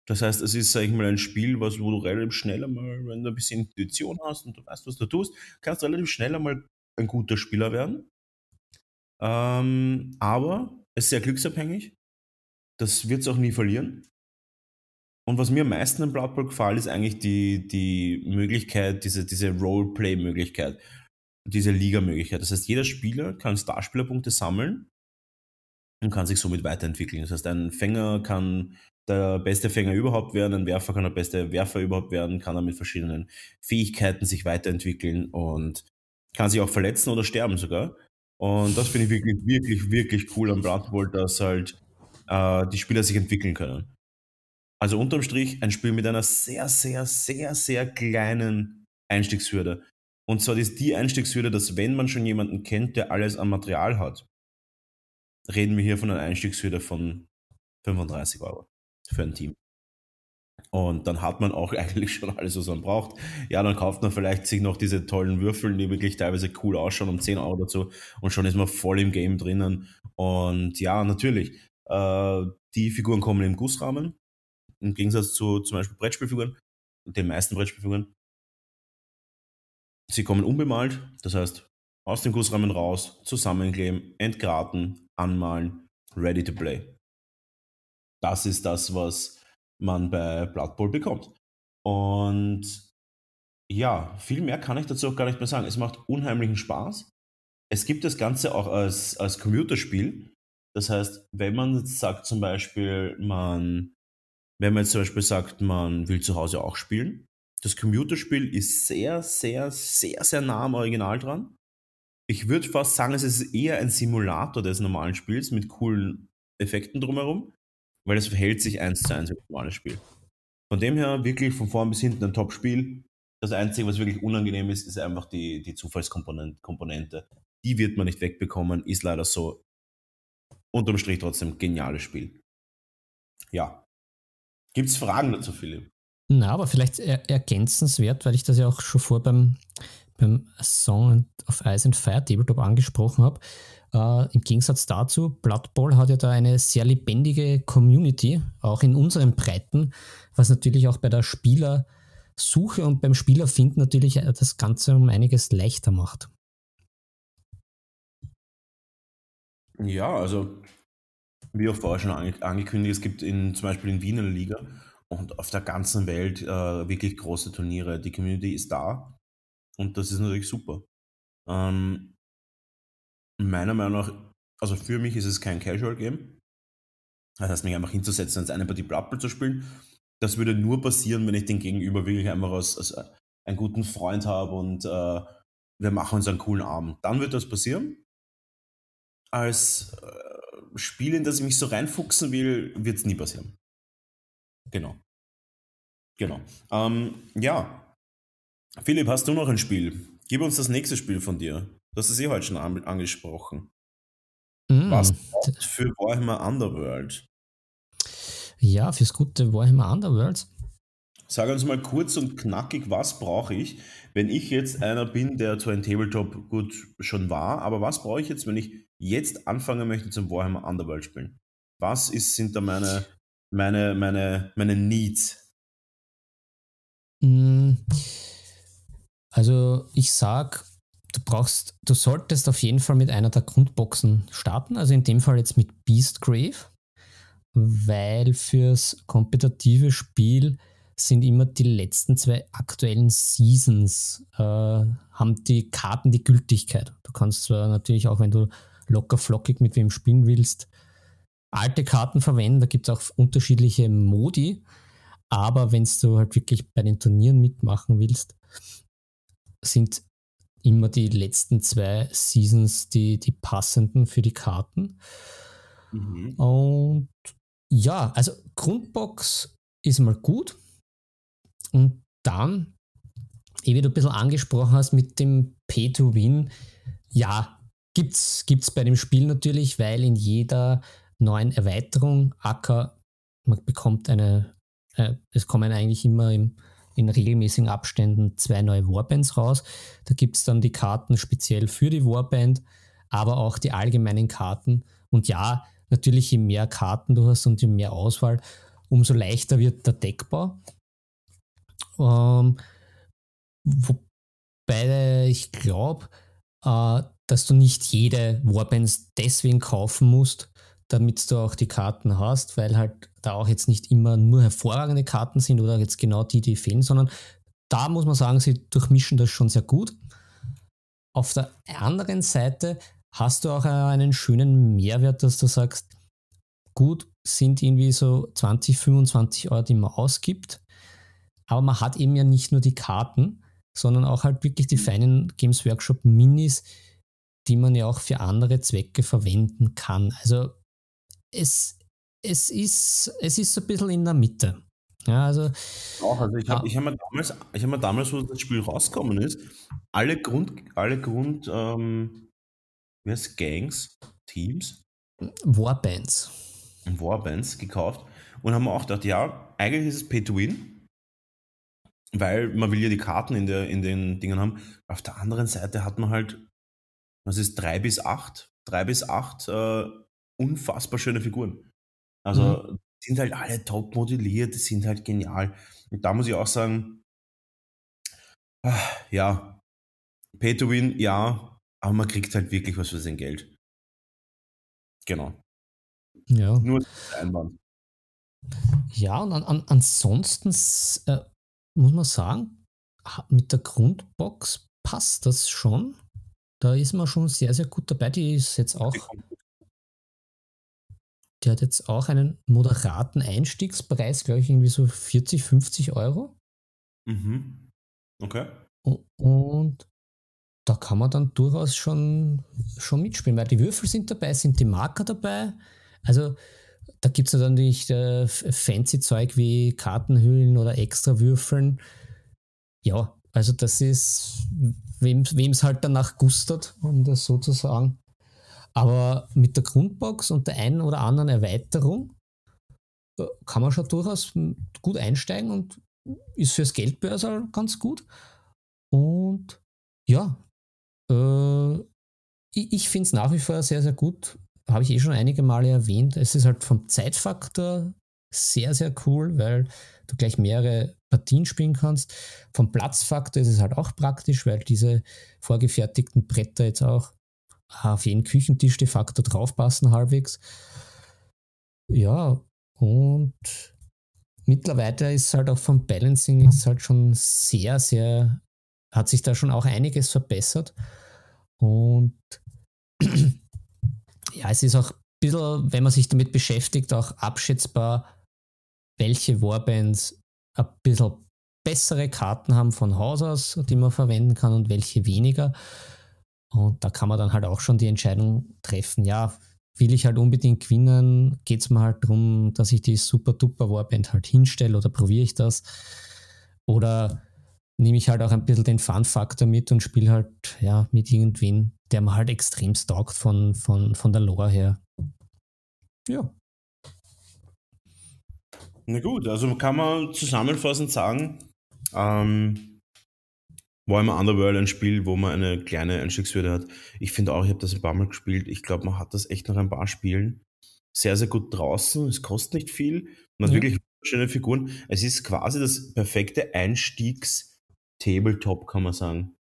Speaker 2: Das heißt, es ist, sag ich mal, ein Spiel, was, wo du relativ schnell einmal, wenn du ein bisschen Intuition hast und du weißt, was du tust, kannst du relativ schnell einmal ein guter Spieler werden. Ähm, aber es ist sehr glücksabhängig. Das wird es auch nie verlieren. Und was mir am meisten im Blood Bowl gefällt, ist eigentlich die, die Möglichkeit, diese, diese Roleplay-Möglichkeit, diese Liga-Möglichkeit. Das heißt, jeder Spieler kann Starspielerpunkte sammeln und kann sich somit weiterentwickeln. Das heißt, ein Fänger kann der beste Fänger überhaupt werden, ein Werfer kann der beste Werfer überhaupt werden, kann er mit verschiedenen Fähigkeiten sich weiterentwickeln und kann sich auch verletzen oder sterben sogar. Und das finde ich wirklich, wirklich, wirklich cool am Blood dass halt äh, die Spieler sich entwickeln können. Also unterm Strich ein Spiel mit einer sehr, sehr, sehr, sehr kleinen Einstiegshürde. Und zwar ist die Einstiegshürde, dass wenn man schon jemanden kennt, der alles an Material hat, reden wir hier von einer Einstiegshürde von 35 Euro für ein Team. Und dann hat man auch [laughs] eigentlich schon alles, was man braucht. Ja, dann kauft man vielleicht sich noch diese tollen Würfel, die wirklich teilweise cool ausschauen, um 10 Euro dazu. Und schon ist man voll im Game drinnen. Und ja, natürlich, äh, die Figuren kommen im Gussrahmen. Im Gegensatz zu zum Beispiel Brettspielfiguren, den meisten Brettspielfiguren. Sie kommen unbemalt, das heißt, aus dem Gussrahmen raus, zusammenkleben, entgraten, anmalen, ready to play. Das ist das, was man bei Blood Bowl bekommt. Und ja, viel mehr kann ich dazu auch gar nicht mehr sagen. Es macht unheimlichen Spaß. Es gibt das Ganze auch als, als Computerspiel. Das heißt, wenn man sagt zum Beispiel, man, wenn man jetzt zum Beispiel sagt, man will zu Hause auch spielen, das Computerspiel ist sehr, sehr, sehr, sehr nah am Original dran. Ich würde fast sagen, es ist eher ein Simulator des normalen Spiels mit coolen Effekten drumherum weil es verhält sich eins zu eins wie ein normales Spiel. Von dem her wirklich von vorn bis hinten ein Top-Spiel. Das Einzige, was wirklich unangenehm ist, ist einfach die, die Zufallskomponente. Die wird man nicht wegbekommen, ist leider so. Unterm Strich trotzdem geniales Spiel. Ja. Gibt es Fragen dazu, Philipp?
Speaker 1: Na, aber vielleicht er ergänzenswert, weil ich das ja auch schon vor beim, beim Song of Ice and Fire Tabletop angesprochen habe. Äh, Im Gegensatz dazu, Blood Bowl hat ja da eine sehr lebendige Community, auch in unseren Breiten, was natürlich auch bei der Spielersuche und beim Spielerfinden natürlich das Ganze um einiges leichter macht.
Speaker 2: Ja, also wie auch vorher schon angekündigt, es gibt in, zum Beispiel in Wiener Liga und auf der ganzen Welt äh, wirklich große Turniere. Die Community ist da und das ist natürlich super. Ähm, meiner Meinung nach, also für mich ist es kein Casual-Game. Das heißt, mich einfach hinzusetzen und eine Partie Blood zu spielen. Das würde nur passieren, wenn ich den Gegenüber wirklich einfach als, als einen guten Freund habe und äh, wir machen uns einen coolen Abend. Dann wird das passieren. Als äh, Spiel, in das ich mich so reinfuchsen will, wird es nie passieren. Genau. Genau. Ähm, ja. Philipp, hast du noch ein Spiel? Gib uns das nächste Spiel von dir. Du hast es eh heute schon an angesprochen. Mm. Was für Warhammer Underworld?
Speaker 1: Ja, fürs gute Warhammer Underworld.
Speaker 2: Sag uns mal kurz und knackig, was brauche ich, wenn ich jetzt einer bin, der zwar ein Tabletop gut schon war, aber was brauche ich jetzt, wenn ich jetzt anfangen möchte zum Warhammer Underworld spielen? Was ist, sind da meine, meine, meine, meine Needs?
Speaker 1: Mm. Also ich sag, du brauchst, du solltest auf jeden Fall mit einer der Grundboxen starten, also in dem Fall jetzt mit Beastgrave, weil fürs kompetitive Spiel sind immer die letzten zwei aktuellen Seasons, äh, haben die Karten die Gültigkeit. Du kannst zwar natürlich auch, wenn du locker flockig mit wem spielen willst, alte Karten verwenden, da gibt es auch unterschiedliche Modi, aber wenn du halt wirklich bei den Turnieren mitmachen willst, sind immer die letzten zwei Seasons die, die passenden für die Karten. Mhm. Und ja, also Grundbox ist mal gut. Und dann, wie du ein bisschen angesprochen hast mit dem Pay-to-Win, ja, gibt es bei dem Spiel natürlich, weil in jeder neuen Erweiterung Acker, man bekommt eine, äh, es kommen eigentlich immer im, in regelmäßigen Abständen zwei neue Warbands raus. Da gibt es dann die Karten speziell für die Warband, aber auch die allgemeinen Karten. Und ja, natürlich, je mehr Karten du hast und je mehr Auswahl, umso leichter wird der Deckbau. Ähm, wobei ich glaube, äh, dass du nicht jede Warbands deswegen kaufen musst, damit du auch die Karten hast, weil halt da auch jetzt nicht immer nur hervorragende Karten sind oder jetzt genau die, die fehlen, sondern da muss man sagen, sie durchmischen das schon sehr gut. Auf der anderen Seite hast du auch einen schönen Mehrwert, dass du sagst, gut, sind irgendwie so 20, 25 Euro, die man ausgibt, aber man hat eben ja nicht nur die Karten, sondern auch halt wirklich die feinen Games Workshop Minis, die man ja auch für andere Zwecke verwenden kann. Also es, es, ist, es ist so ein bisschen in der Mitte. Ja, also,
Speaker 2: auch, also ich habe ich hab mir, damals, hab mir damals, wo das Spiel rausgekommen ist, alle Grund, alle Grund, ähm, wie heißt Gangs, Teams?
Speaker 1: Warbands.
Speaker 2: Warbands gekauft und haben auch gedacht, ja, eigentlich ist es Pay to Win, weil man will ja die Karten in, der, in den Dingen haben. Auf der anderen Seite hat man halt, was ist, drei bis acht, drei bis acht äh, unfassbar schöne Figuren. Also mhm. sind halt alle top modelliert, sind halt genial. Und da muss ich auch sagen, ah, ja, Pay to Win, ja, aber man kriegt halt wirklich was für sein Geld. Genau.
Speaker 1: Ja.
Speaker 2: Nur Einwand.
Speaker 1: Ja, und an, an, ansonsten äh, muss man sagen, mit der Grundbox passt das schon. Da ist man schon sehr, sehr gut dabei. Die ist jetzt auch der hat jetzt auch einen moderaten Einstiegspreis, glaube ich, irgendwie so 40, 50 Euro.
Speaker 2: Mhm. Okay.
Speaker 1: Und da kann man dann durchaus schon, schon mitspielen, weil die Würfel sind dabei, sind die Marker dabei. Also da gibt es natürlich äh, fancy Zeug wie Kartenhüllen oder extra Würfeln. Ja, also das ist, wem es halt danach gustert, um das so zu sagen. Aber mit der Grundbox und der einen oder anderen Erweiterung äh, kann man schon durchaus gut einsteigen und ist fürs Geldbörsal ganz gut. Und ja, äh, ich, ich finde es nach wie vor sehr, sehr gut. Habe ich eh schon einige Male erwähnt. Es ist halt vom Zeitfaktor sehr, sehr cool, weil du gleich mehrere Partien spielen kannst. Vom Platzfaktor ist es halt auch praktisch, weil diese vorgefertigten Bretter jetzt auch auf jeden Küchentisch de facto draufpassen halbwegs. Ja, und mittlerweile ist halt auch vom Balancing ist halt schon sehr, sehr, hat sich da schon auch einiges verbessert. Und [clears throat] ja, es ist auch ein bisschen, wenn man sich damit beschäftigt, auch abschätzbar, welche Warbands ein bisschen bessere Karten haben von Haus aus, die man verwenden kann und welche weniger. Und da kann man dann halt auch schon die Entscheidung treffen, ja, will ich halt unbedingt gewinnen, geht es mir halt darum, dass ich die super duper Warband halt hinstelle oder probiere ich das? Oder nehme ich halt auch ein bisschen den Fun-Faktor mit und spiele halt ja mit irgendwen, der mir halt extrem taugt von, von, von der Lore her. Ja.
Speaker 2: Na gut, also kann man zusammenfassend sagen, ähm, Warhammer Underworld ein Spiel, wo man eine kleine Einstiegshürde hat. Ich finde auch, ich habe das ein paar Mal gespielt. Ich glaube, man hat das echt noch ein paar Spielen. Sehr, sehr gut draußen. Es kostet nicht viel. Man hat ja. wirklich schöne Figuren. Es ist quasi das perfekte Einstiegs-Tabletop, kann man sagen.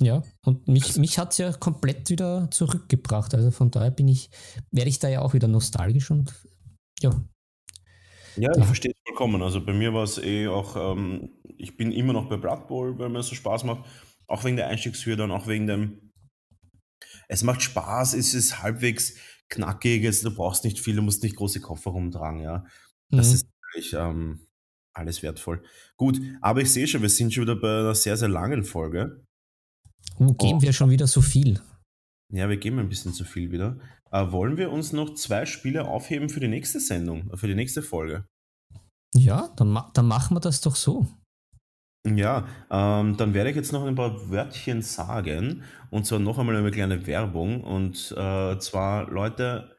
Speaker 1: Ja, und mich, mich hat es ja komplett wieder zurückgebracht. Also von daher bin ich, werde ich da ja auch wieder nostalgisch und ja.
Speaker 2: Ja, ich verstehe vollkommen. Also bei mir war es eh auch, ähm, ich bin immer noch bei Blood Bowl, weil mir so Spaß macht. Auch wegen der Einstiegshürde und auch wegen dem, es macht Spaß, es ist halbwegs knackig, es, du brauchst nicht viel, du musst nicht große Koffer rumtragen, ja. Das mhm. ist wirklich ähm, alles wertvoll. Gut, aber ich sehe schon, wir sind schon wieder bei einer sehr, sehr langen Folge.
Speaker 1: Uh, geben oh. wir schon wieder so viel?
Speaker 2: Ja, wir geben ein bisschen zu viel wieder. Äh, wollen wir uns noch zwei Spiele aufheben für die nächste Sendung, für die nächste Folge?
Speaker 1: Ja, dann, dann machen wir das doch so.
Speaker 2: Ja, ähm, dann werde ich jetzt noch ein paar Wörtchen sagen. Und zwar noch einmal eine kleine Werbung. Und äh, zwar, Leute,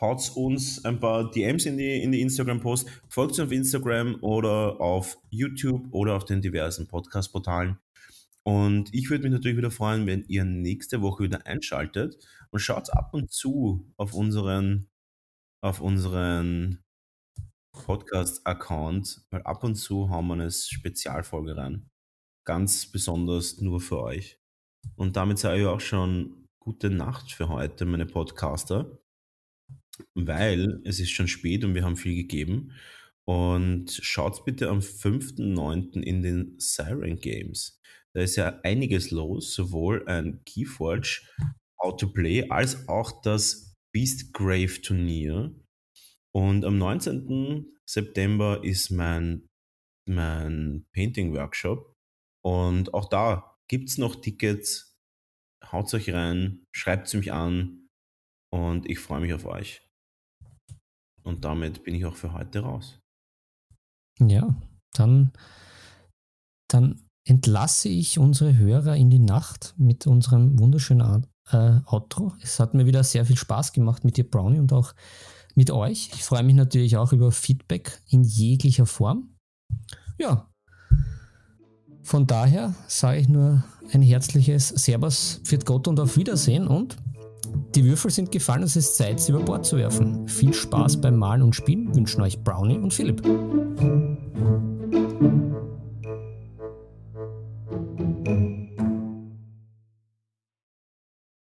Speaker 2: haut uns ein paar DMs in die, in die Instagram-Post. Folgt uns auf Instagram oder auf YouTube oder auf den diversen Podcast-Portalen. Und ich würde mich natürlich wieder freuen, wenn ihr nächste Woche wieder einschaltet und schaut ab und zu auf unseren, auf unseren Podcast-Account, weil ab und zu haben wir eine Spezialfolge rein. Ganz besonders nur für euch. Und damit sage ich auch schon gute Nacht für heute, meine Podcaster, weil es ist schon spät und wir haben viel gegeben. Und schaut bitte am 5.9. in den Siren Games. Da ist ja einiges los, sowohl ein Keyforge How to Play als auch das Beastgrave Turnier. Und am 19. September ist mein, mein Painting Workshop. Und auch da gibt es noch Tickets. Haut euch rein, schreibt mich an und ich freue mich auf euch. Und damit bin ich auch für heute raus.
Speaker 1: Ja, dann, dann entlasse ich unsere Hörer in die Nacht mit unserem wunderschönen äh, Outro. Es hat mir wieder sehr viel Spaß gemacht mit dir, Brownie, und auch mit euch. Ich freue mich natürlich auch über Feedback in jeglicher Form. Ja, von daher sage ich nur ein herzliches Servus, Pfiat Gott und auf Wiedersehen und die Würfel sind gefallen, es ist Zeit, sie über Bord zu werfen. Viel Spaß beim Malen und Spielen wünschen euch Brownie und Philipp.